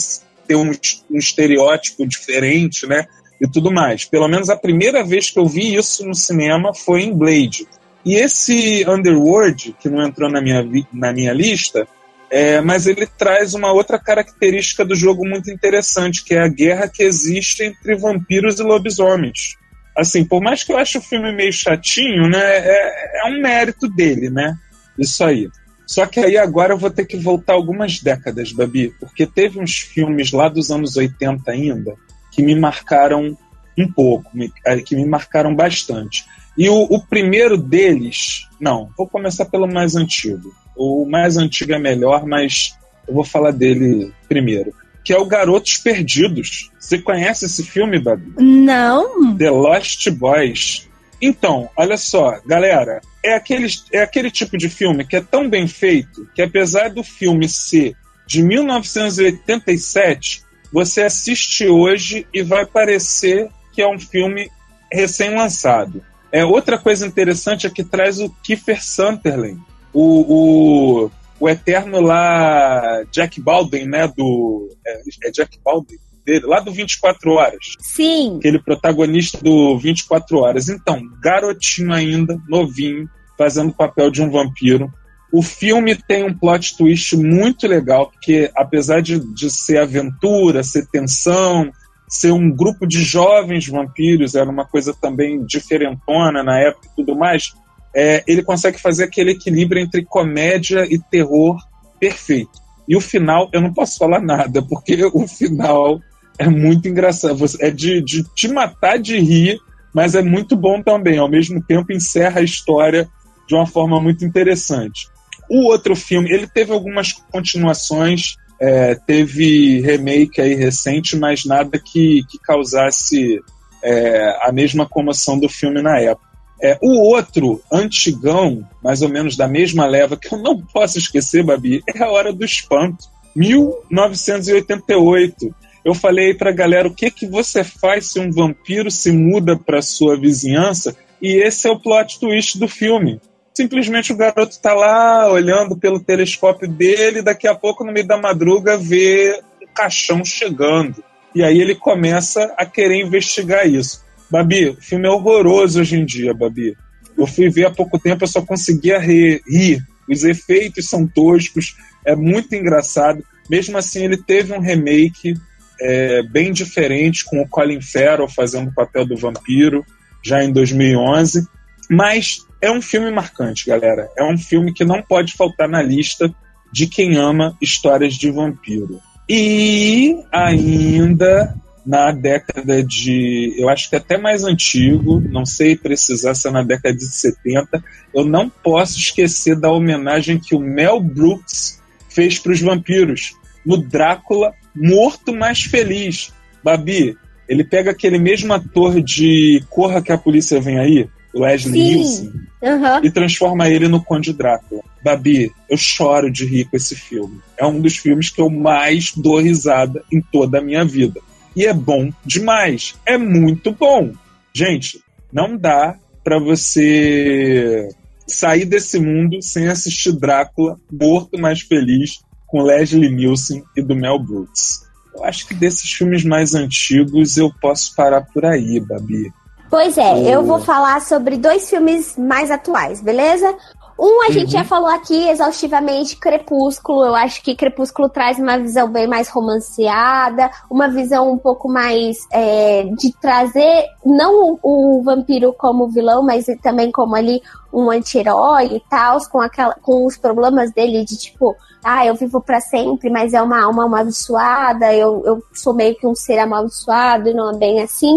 tem um, um estereótipo diferente, né? E tudo mais. Pelo menos a primeira vez que eu vi isso no cinema foi em Blade. E esse Underworld, que não entrou na minha, na minha lista, é, mas ele traz uma outra característica do jogo muito interessante, que é a guerra que existe entre vampiros e lobisomens. assim, por mais que eu ache o filme meio chatinho, né? É, é um mérito dele, né? Isso aí. Só que aí agora eu vou ter que voltar algumas décadas, Babi, porque teve uns filmes lá dos anos 80 ainda que me marcaram um pouco, eh, que me marcaram bastante. E o, o primeiro deles, não, vou começar pelo mais antigo. O mais antigo é melhor, mas eu vou falar dele primeiro. Que é o Garotos Perdidos. Você conhece esse filme, Babi? Não. The Lost Boys. Então, olha só, galera, é aquele, é aquele tipo de filme que é tão bem feito que, apesar do filme ser de 1987, você assiste hoje e vai parecer que é um filme recém-lançado. É, outra coisa interessante é que traz o Kiefer Sutherland, o, o, o eterno lá Jack Baldwin, né? Do, é, é Jack Baldwin? Dele, lá do 24 Horas Sim. aquele protagonista do 24 Horas. Então, garotinho ainda, novinho, fazendo o papel de um vampiro. O filme tem um plot twist muito legal, porque apesar de, de ser aventura, ser tensão, ser um grupo de jovens vampiros, era uma coisa também diferentona na época e tudo mais, é, ele consegue fazer aquele equilíbrio entre comédia e terror perfeito. E o final, eu não posso falar nada, porque o final é muito engraçado. É de, de te matar de rir, mas é muito bom também. Ao mesmo tempo, encerra a história de uma forma muito interessante. O outro filme, ele teve algumas continuações, é, teve remake aí recente, mas nada que, que causasse é, a mesma comoção do filme na época. É, o outro, antigão, mais ou menos da mesma leva, que eu não posso esquecer, Babi, é A Hora do Espanto, 1988. Eu falei pra galera o que que você faz se um vampiro se muda pra sua vizinhança e esse é o plot twist do filme. Simplesmente o garoto tá lá olhando pelo telescópio dele, daqui a pouco no meio da madruga vê um caixão chegando. E aí ele começa a querer investigar isso. Babi, o filme é horroroso hoje em dia, Babi. Eu fui ver há pouco tempo, eu só conseguia rir. rir. Os efeitos são toscos, é muito engraçado. Mesmo assim, ele teve um remake é, bem diferente, com o Colin Farrell fazendo o papel do vampiro, já em 2011. Mas é um filme marcante, galera. É um filme que não pode faltar na lista de quem ama histórias de vampiro. E ainda na década de. Eu acho que até mais antigo, não sei precisar se é na década de 70, eu não posso esquecer da homenagem que o Mel Brooks fez para os vampiros no Drácula Morto Mais Feliz. Babi, ele pega aquele mesmo ator de Corra que a Polícia Vem Aí, Leslie. Nielsen, Aham. e transforma ele no Conde Drácula. Babi, eu choro de rir com esse filme. É um dos filmes que eu mais dou risada em toda a minha vida. E é bom demais. É muito bom. Gente, não dá pra você sair desse mundo sem assistir Drácula, Morto Mais Feliz, com Leslie Nielsen e do Mel Brooks. Eu acho que desses filmes mais antigos eu posso parar por aí, Babi. Pois é, eu vou falar sobre dois filmes mais atuais, beleza? Um a gente já falou aqui exaustivamente, Crepúsculo. Eu acho que Crepúsculo traz uma visão bem mais romanceada, uma visão um pouco mais é, de trazer não o, o vampiro como vilão, mas também como ali um anti-herói e tal, com, aquela, com os problemas dele de tipo, ah, eu vivo pra sempre, mas é uma alma amaldiçoada, eu, eu sou meio que um ser amaldiçoado e não é bem assim.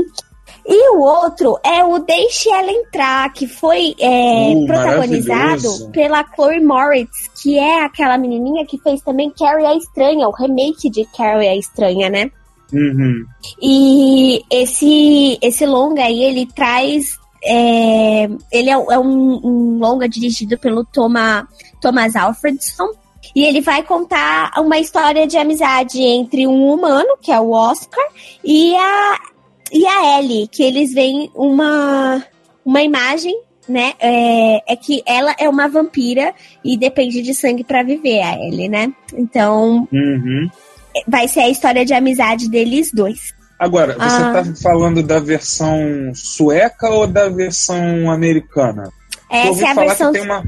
E o outro é o Deixe Ela Entrar, que foi é, Uh, protagonizado pela Chloe Moritz, que é aquela menininha que fez também Carrie a Estranha, o remake de Carrie a Estranha, né? Uhum. E esse, esse longa aí, ele traz. é, ele é, é um, um longa dirigido pelo Toma, Thomas Alfredson. E ele vai contar uma história de amizade entre um humano, que é o Oscar, e a, e a Ellie, que eles veem uma, uma imagem, né? É, é que ela é uma vampira e depende de sangue pra viver, a Ellie, né? Então, Uhum. vai ser a história de amizade deles dois. Agora, você Ah. tá falando da versão sueca ou da versão americana? Essa é a versão uma.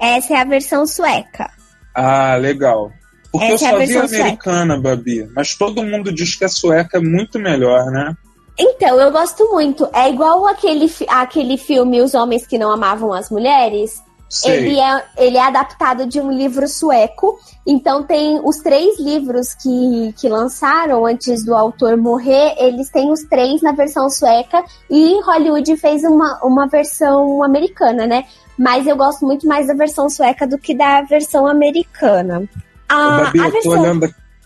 Essa é a versão sueca. Ah, legal. Porque Essa é eu a só vi a americana, Babi. Mas todo mundo diz que a sueca é muito melhor, né? Então, eu gosto muito. É igual aquele, aquele filme Os Homens que Não Amavam as Mulheres. Sei. Ele é, ele é adaptado de um livro sueco. Então tem os três livros que, que lançaram antes do autor morrer. Eles têm os três na versão sueca. E Hollywood fez uma, uma versão americana, né? Mas eu gosto muito mais da versão sueca do que da versão americana. A, Babi, a versão.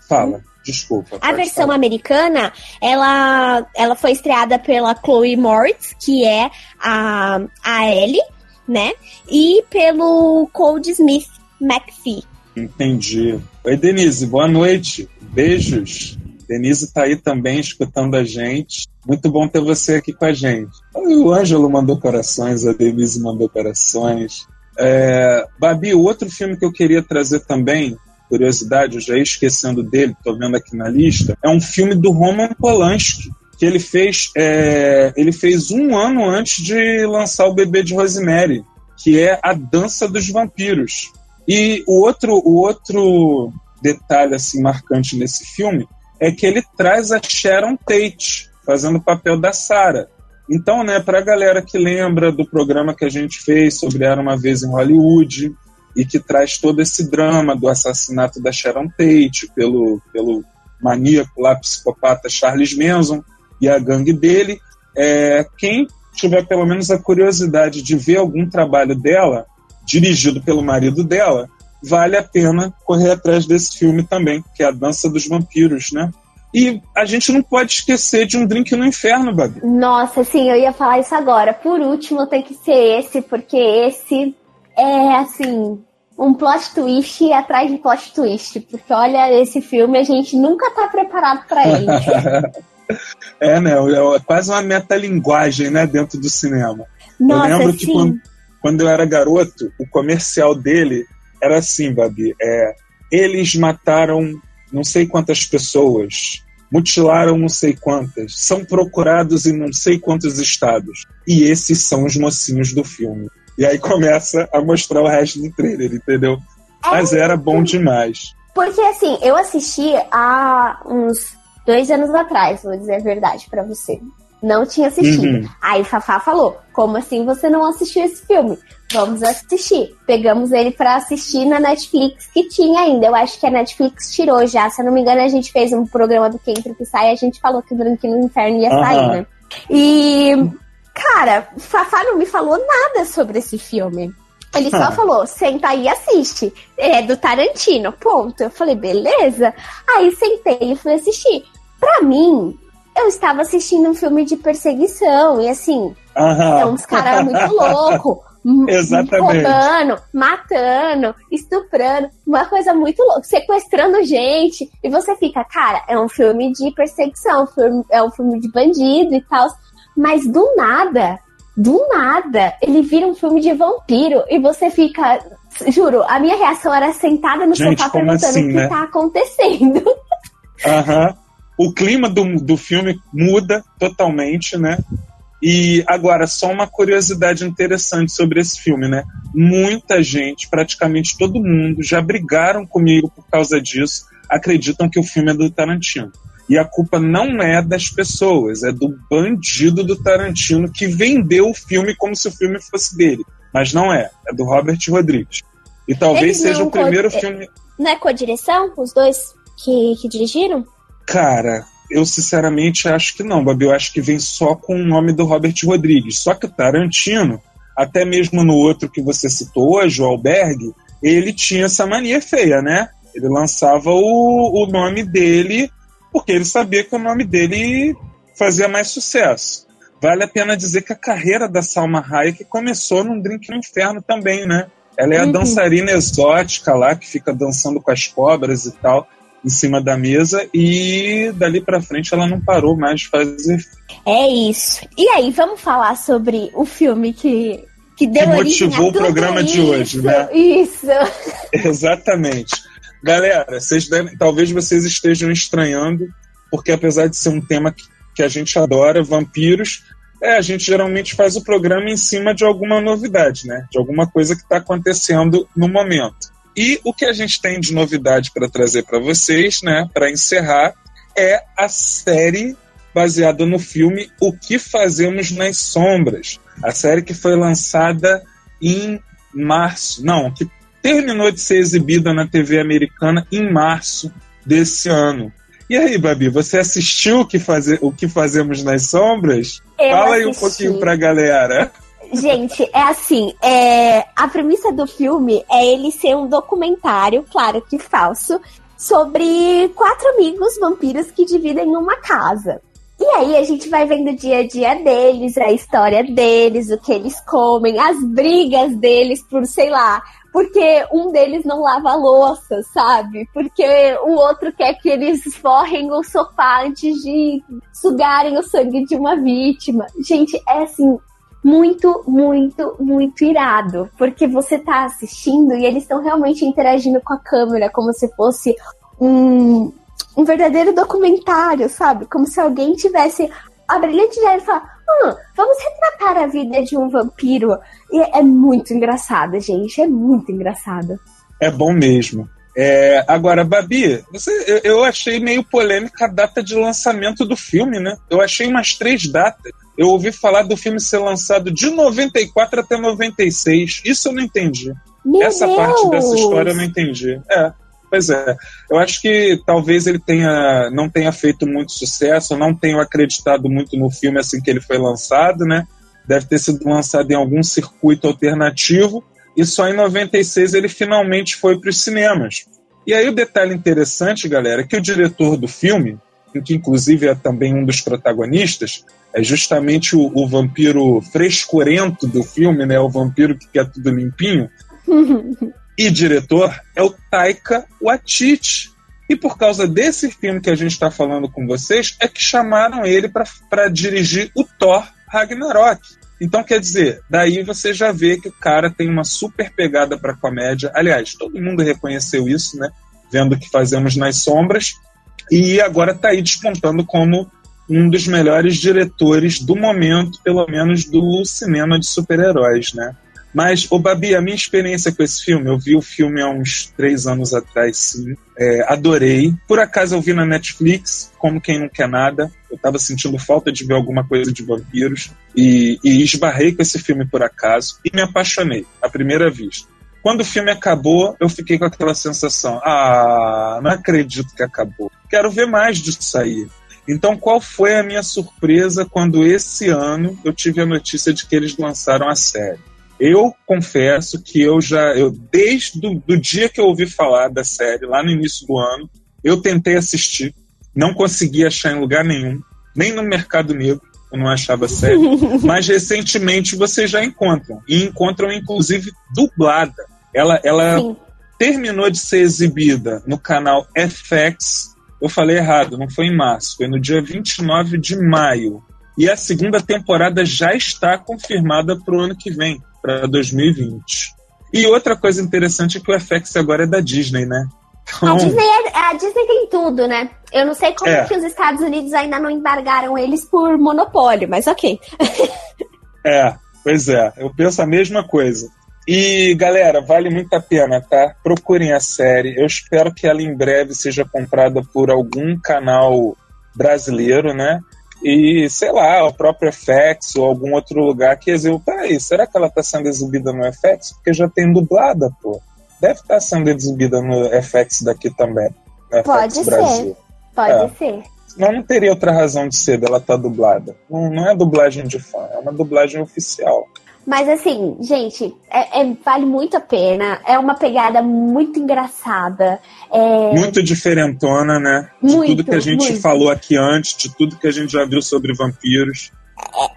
Fala, desculpa. a versão falar. americana, ela, ela foi estreada pela Chloe Moritz, que é a, a Ellie, né? E pelo Cold Smith McPhee. Entendi. Oi, Denise, boa noite. Beijos. Denise tá aí também escutando a gente. Muito bom ter você aqui com a gente. O Ângelo mandou corações, a Denise mandou corações. É, Babi, o outro filme que eu queria trazer também, curiosidade, eu já ia esquecendo dele, tô vendo aqui na lista, é um filme do Roman Polanski, que ele fez, é, ele fez um ano antes de lançar o Bebê de Rosemary, que é A Dança dos Vampiros. E o outro, o outro detalhe assim marcante nesse filme é que ele traz a Sharon Tate fazendo o papel da Sarah. Então, né, para a galera que lembra do programa que a gente fez sobre Era uma vez em Hollywood e que traz todo esse drama do assassinato da Sharon Tate pelo pelo maníaco lá psicopata Charles Manson e a gangue dele, é, quem tiver pelo menos a curiosidade de ver algum trabalho dela dirigido pelo marido dela, vale a pena correr atrás desse filme também, que é A Dança dos Vampiros, né? E a gente não pode esquecer de um drink no inferno, Babi. Nossa, sim, eu ia falar isso agora. Por último, tem que ser esse, porque esse é, assim, um plot twist atrás de plot twist. Porque, olha, esse filme a gente nunca tá preparado pra ele. É, né? É quase uma metalinguagem, né? Dentro do cinema. Nossa, eu lembro que sim. quando, quando eu era garoto, o comercial dele era assim, Babi. É, eles mataram não sei quantas pessoas, mutilaram não sei quantas, são procurados em não sei quantos estados. E esses são os mocinhos do filme. E aí começa a mostrar o resto do trailer, entendeu? Mas era bom demais. Porque, assim, eu assisti há uns dois anos atrás, vou dizer a verdade pra você. Não tinha assistido. Uhum. Aí Fafá falou: Como assim você não assistiu esse filme? Vamos assistir. Pegamos ele pra assistir na Netflix que tinha ainda. Eu acho que a Netflix tirou já. Se eu não me engano, a gente fez um programa do Que Entra que Sai e a gente falou que o Drunk no Inferno ia Aham. sair, né? E, cara, Fafá não me falou nada sobre esse filme. Ele só Ah. falou, senta aí e assiste. É do Tarantino, ponto. Eu falei, beleza. Aí sentei e fui assistir. Pra mim, eu estava assistindo um filme de perseguição. E assim, Aham. é uns caras muito loucos. Exatamente. Roubando, matando, estuprando, uma coisa muito louca, sequestrando gente. E você fica, cara, é um filme de perseguição, é um filme de bandido e tal. Mas do nada, do nada, ele vira um filme de vampiro e você fica. Juro, a minha reação era sentada no Gente, sofá perguntando assim, o que né? tá acontecendo. Aham. O clima do, do filme muda totalmente, né? E agora, só uma curiosidade interessante sobre esse filme, né? Muita gente, praticamente todo mundo, já brigaram comigo por causa disso, acreditam que o filme é do Tarantino. E a culpa não é das pessoas, é do bandido do Tarantino que vendeu o filme como se o filme fosse dele. Mas não é, é do Robert Rodrigues. E talvez Eles seja o primeiro filme. Não é co-direção? Os dois que, que dirigiram? Cara, eu sinceramente acho que não, Babi. Eu acho que vem só com o nome do Robert Rodrigues. Só que o Tarantino, até mesmo no outro que você citou hoje, o Albergue, ele tinha essa mania feia, né? Ele lançava o, o nome dele porque ele sabia que o nome dele fazia mais sucesso. Vale a pena dizer que a carreira da Salma Hayek começou num Drink no Inferno também, né? Ela é a Uhum. dançarina exótica lá, que fica dançando com as cobras e tal, em cima da mesa, e dali pra frente ela não parou mais de fazer. É isso. E aí, vamos falar sobre o filme que, que deu Que motivou o programa de isso, hoje, né? Isso. Exatamente. Galera, vocês devem- talvez vocês estejam estranhando, porque apesar de ser um tema que, que a gente adora, vampiros, é, a gente geralmente faz o programa em cima de alguma novidade, né? De alguma coisa que está acontecendo no momento. E o que a gente tem de novidade para trazer para vocês, né? Para encerrar, é a série baseada no filme O que Fazemos nas Sombras, a série que foi lançada em março, não, que terminou de ser exibida na TV americana em março desse ano. E aí, Babi, você assistiu o que, faze o que Fazemos nas Sombras? Eu Fala aí um assisti. pouquinho pra galera. Gente, é assim, é, a premissa do filme é ele ser um documentário, claro que falso, sobre quatro amigos vampiros que dividem uma casa. E aí a gente vai vendo o dia a dia deles, a história deles, o que eles comem, as brigas deles por, sei lá, porque um deles não lava a louça, sabe? Porque o outro quer que eles forrem o sofá antes de sugarem o sangue de uma vítima. Gente, é assim, muito, muito, muito irado. Porque você tá assistindo e eles estão realmente interagindo com a câmera como se fosse um, um verdadeiro documentário, sabe? Como se alguém tivesse a brilhante ideia de falar: hum, vamos retratar a vida de um vampiro. E é muito engraçado, gente. É muito engraçado. É bom mesmo. É, agora, Babi, você, eu, eu achei meio polêmica a data de lançamento do filme, né? Eu achei umas três datas. Eu ouvi falar do filme ser lançado de 94 até 96. Isso eu não entendi. Meu Essa Deus! parte dessa história eu não entendi. É, pois é. Eu acho que talvez ele tenha, não tenha feito muito sucesso, não tenho acreditado muito no filme assim que ele foi lançado, né? Deve ter sido lançado em algum circuito alternativo e só em 96 ele finalmente foi para os cinemas. E aí o detalhe interessante, galera, é que o diretor do filme, que inclusive é também um dos protagonistas, é justamente o, o vampiro frescurento do filme, né? O vampiro que quer tudo limpinho. e diretor é o Taika Waititi. E por causa desse filme que a gente está falando com vocês, é que chamaram ele para dirigir o Thor Ragnarok. Então, quer dizer, daí você já vê que o cara tem uma super pegada para comédia. Aliás, todo mundo reconheceu isso, né? Vendo o que fazemos nas sombras. E agora está aí despontando como um dos melhores diretores do momento, pelo menos do cinema de super-heróis, né? Mas, ô Babi, a minha experiência com esse filme, eu vi o filme há uns três anos atrás, sim. É, adorei. Por acaso eu vi na Netflix, como quem não quer nada. Eu tava sentindo falta de ver alguma coisa de vampiros. E, e esbarrei com esse filme por acaso e me apaixonei, à primeira vista. Quando o filme acabou, eu fiquei com aquela sensação: ah, não acredito que acabou. Quero ver mais disso aí. Então, qual foi a minha surpresa quando esse ano eu tive a notícia de que eles lançaram a série? Eu confesso que eu já, eu, desde do, do dia que eu ouvi falar da série, lá no início do ano, eu tentei assistir, não consegui achar em lugar nenhum, nem no Mercado Negro, eu não achava série, mas recentemente vocês já encontram, e encontram inclusive dublada. Ela, ela Sim. terminou de ser exibida no canal FX, eu falei errado, não foi em março, foi no dia 29 de maio. E a segunda temporada já está confirmada para o ano que vem, para 2020. E outra coisa interessante é que o FX agora é da Disney, né? A Disney, é- a Disney tem tudo, né? Eu não sei como É. que os Estados Unidos ainda não embargaram eles por monopólio, mas ok. É, pois é, eu penso a mesma coisa. E galera, vale muito a pena, tá? Procurem a série. Eu espero que ela em breve seja comprada por algum canal brasileiro, né? E sei lá, o próprio FX ou algum outro lugar que exiba. Peraí, será que ela tá sendo exibida no FX? Porque já tem dublada, pô. Deve estar sendo exibida no FX daqui também. No Pode FX ser. Brasil. Pode É. ser. Senão não teria outra razão de ser dela estar dublada. Não, não é dublagem de fã, é uma dublagem oficial. Mas assim, gente, é- é- vale muito a pena. É uma pegada muito engraçada. É, Muito diferentona, né? De Muito, tudo que a gente muito. falou aqui antes, de tudo que a gente já viu sobre vampiros.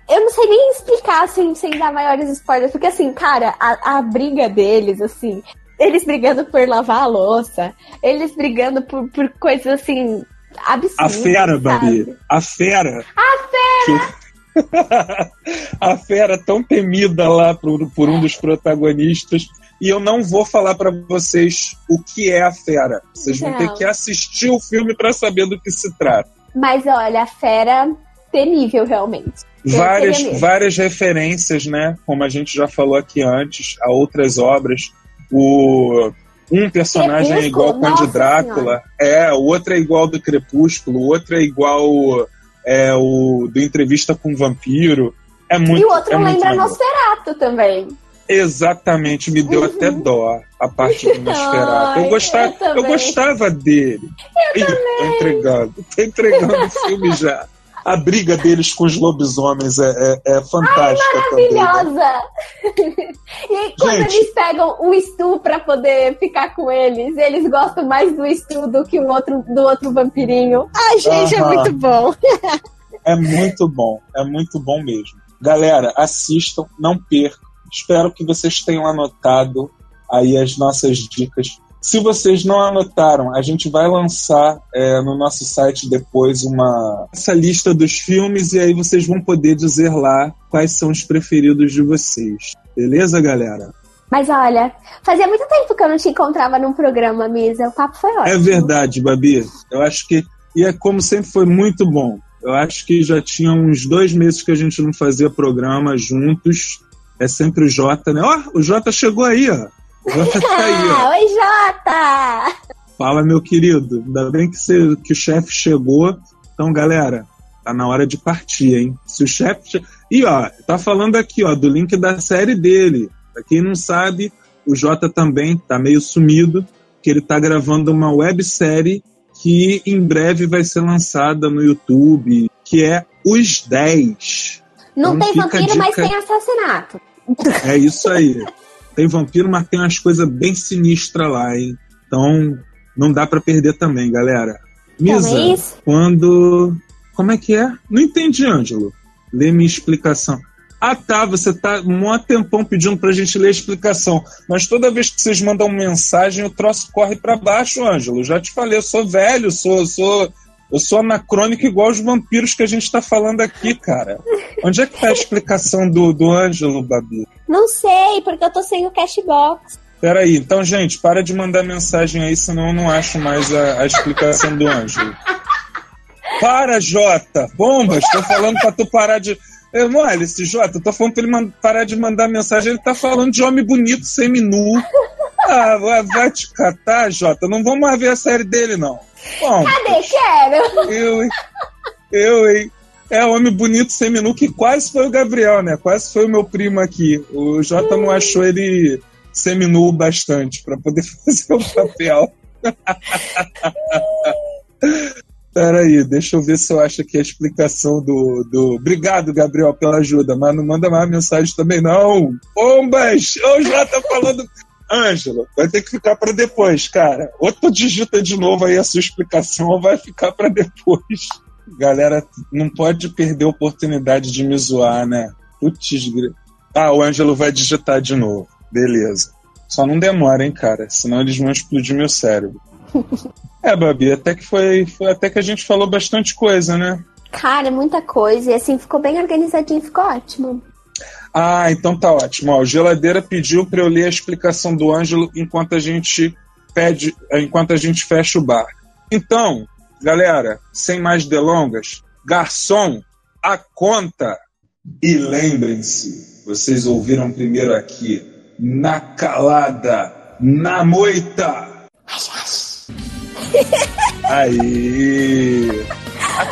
Eu não sei nem explicar assim, sem dar maiores spoilers, porque assim, cara, a, a briga deles, assim, eles brigando por lavar a louça, eles brigando por, por coisas assim, absurdas. A fera, Babi. A fera. A fera! a fera tão temida lá por, por um dos protagonistas. E eu não vou falar pra vocês o que é a fera. Vocês vão Não. ter que assistir o filme pra saber do que se trata. Mas olha, a fera terrível, realmente. Eu várias, várias referências, né? Como a gente já falou aqui antes, a outras obras. O um personagem é igual ao Conde Drácula, é, o outro é igual do Crepúsculo, o outro é igual é o do Entrevista com o Vampiro. É muito e o outro é muito lembra. Nosferatu também. Exatamente, me deu até dó a parte do Nosferatu. Eu gostava, eu eu, também. gostava dele. Ih, tô entregando, tô entregando o filme já. A briga deles com os lobisomens é, é, é fantástica também. né? Maravilhosa! e aí, quando Gente. eles pegam o Stu pra poder ficar com eles, eles gostam mais do Stu do que o outro, do outro vampirinho. Ai, gente, é Aham. muito bom. É muito bom, é muito bom mesmo. Galera, assistam, não percam. Espero que vocês tenham anotado aí as nossas dicas. Se vocês não anotaram, a gente vai lançar é, no nosso site depois uma essa lista dos filmes e aí vocês vão poder dizer lá quais são os preferidos de vocês. Beleza, galera? Mas olha, fazia muito tempo que eu não te encontrava num programa, Misa. O papo foi ótimo. É verdade, Babi. Eu acho que. E é como sempre foi muito bom. Eu acho que já tinha uns dois meses que a gente não fazia programa juntos. É sempre o Jota, né? Ó, o Jota chegou aí, ó. O Jota tá aí, ó. Ah, oi, Jota! Fala, meu querido. Ainda bem que, você, que o chefe chegou. Então, galera, tá na hora de partir, hein? Se o chefe. che- E, ó, tá falando aqui, ó, do link da série dele. Pra quem não sabe, o Jota também tá meio sumido, que ele tá gravando uma websérie que em breve vai ser lançada no YouTube, que é Os 10. Não Então tem vampiro, mas dica- tem assassinato. É isso aí. Tem vampiro, mas tem umas coisas bem sinistras lá, hein? Então, não dá pra perder também, galera. Misa, é quando. Como é que é? Não entendi, Ângelo. Lê minha explicação. Ah, tá. Você tá um tempão pedindo pra gente ler a explicação. Mas toda vez que vocês mandam mensagem, o troço corre pra baixo, Ângelo. Já te falei, eu sou velho, sou, sou, eu sou anacrônico igual os vampiros que a gente tá falando aqui, cara. Onde é que tá a explicação do, do Ângelo, Babi? Não sei, porque eu tô sem o cashbox. Peraí, então, gente, para de mandar mensagem aí, senão eu não acho mais a, a explicação do Ângelo. Para, Jota! Bombas, tô falando pra tu parar de. Eu, não, olha, esse Jota, eu tô falando pra ele parar de mandar mensagem, ele tá falando de homem bonito, seminu. Ah, vai, vai te catar, Jota. Não vamos mais ver a série dele, não. Bom, Cadê? Quero! eu, hein? Eu, hein? É, homem bonito, seminu, que quase foi o Gabriel, né? Quase foi o meu primo aqui. O Jota não achou ele seminu bastante pra poder fazer o papel. Peraí, deixa eu ver se eu acho aqui a explicação do, do. Obrigado, Gabriel, pela ajuda, mas não manda mais mensagem também, não. Bombas! Ô, Jota falando. Ângelo, vai ter que ficar pra depois, cara. Ou tu digita de novo aí a sua explicação, ou vai ficar pra depois. Galera, não pode perder a oportunidade de me zoar, né? Putz, Ah, o Ângelo vai digitar de novo. Beleza. Só não demora, hein, cara? Senão eles vão explodir meu cérebro. É, Babi, até que foi, foi até que a gente falou bastante coisa, né? Cara, muita coisa. E assim, ficou bem organizadinho, ficou ótimo. Ah, então tá ótimo. Ó, o geladeira pediu para eu ler a explicação do Ângelo enquanto a gente pede, enquanto a gente fecha o bar. Então, galera, sem mais delongas, garçom, a conta. E lembrem-se, vocês ouviram primeiro aqui, na calada, na moita. Aí.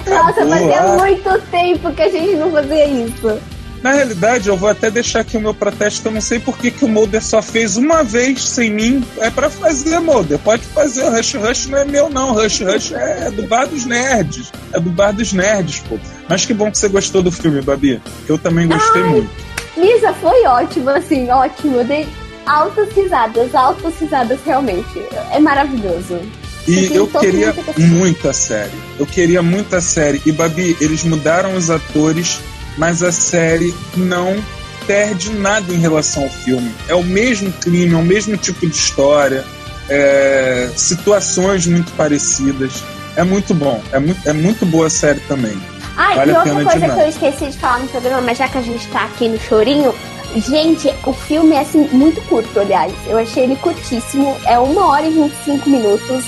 Nossa, fazia muito tempo que a gente não fazia isso. Na realidade, eu vou até deixar aqui o meu protesto, eu não sei por que, que o Mulder só fez uma vez sem mim. É pra fazer, Mulder. Pode fazer. O Rush Rush não é meu, não. Rush Rush é do bar dos nerds. É do bar dos nerds, pô. Mas que bom que você gostou do filme, Babi. Eu também gostei Ai. muito. Misa foi ótimo, assim, ótimo. Eu dei altas risadas, altas risadas, realmente. É maravilhoso. E eu queria muita série. Eu queria muita série. E, Babi, eles mudaram os atores, mas a série não perde nada em relação ao filme. É o mesmo crime, é o mesmo tipo de história, é, situações muito parecidas. É muito bom. É muito, é muito boa a série também. Ah, Vale e outra coisa que demais. eu esqueci de falar no programa, mas já que a gente tá aqui no chorinho, gente, o filme é assim, muito curto, aliás. Eu achei ele curtíssimo. É uma hora e 25 minutos.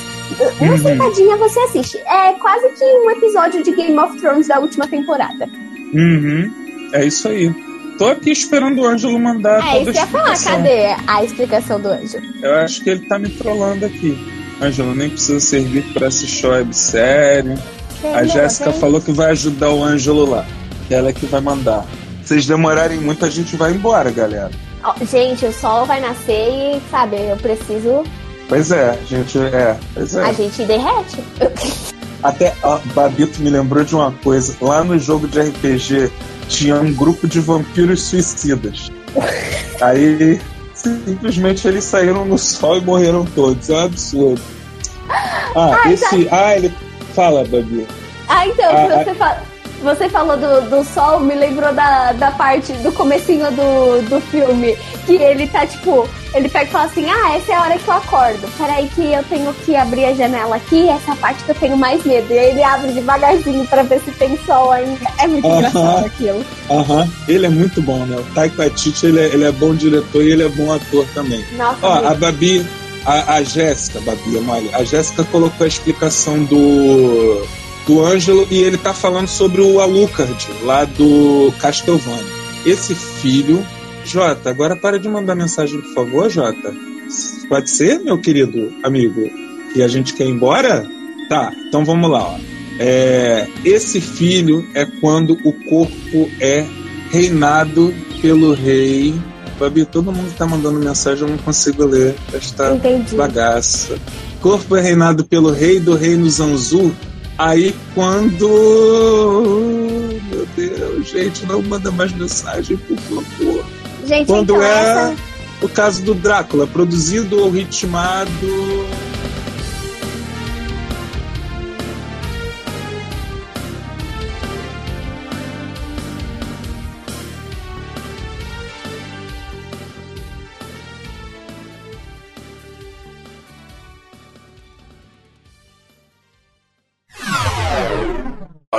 Uma Uhum. sentadinha você assiste. É quase que um episódio de Game of Thrones da última temporada. Uhum. É isso aí. Tô aqui esperando o Ângelo mandar É isso que ia falar, cadê a explicação do anjo? Eu acho que ele tá me trollando aqui. Ângelo, nem precisa servir pra assistir websérie. A Jéssica falou que vai ajudar o Ângelo lá. Que ela é que vai mandar. Se vocês demorarem muito, a gente vai embora, galera. Ó, gente, o sol vai nascer e, sabe, eu preciso. Pois é, a gente. É, pois é. A gente derrete. Até, ó, Babito me lembrou de uma coisa. Lá no jogo de RPG tinha um grupo de vampiros suicidas. Aí simplesmente eles saíram no sol e morreram todos. É um absurdo. Ah, Ai, esse. Ah, ele. Fala, Babi. Ah, então, Ah, você, fa- você falou do, do sol, me lembrou da, da parte do comecinho do, do filme, que ele tá tipo, ele pega e fala assim, ah, essa é a hora que eu acordo. Peraí que eu tenho que abrir a janela aqui, essa é parte que eu tenho mais medo. E aí ele abre devagarzinho pra ver se tem sol ainda. É muito Aham. engraçado aquilo. Aham. Ele é muito bom, né? O Taika Waititi, ele é, ele é bom diretor e ele é bom ator também. Nossa, Ó, a. Babi, a, a Jéssica, Babi, Amália, a Jéssica colocou a explicação do, do Ângelo e ele tá falando sobre o Alucard, lá do Castlevania. Esse filho. Jota, agora para de mandar mensagem, por favor, Jota. Pode ser, meu querido amigo? Que a gente quer ir embora? Tá, então vamos lá, ó. É, esse filho é quando o corpo é reinado pelo rei. Babi, todo mundo tá mandando mensagem, eu não consigo ler esta Entendi. bagaça. Corpo é reinado pelo rei do reino Zanzu. Aí quando. Meu Deus, gente, não manda mais mensagem, por favor. Gente, Quando então é essa. o caso do Drácula, produzido ou ritmado.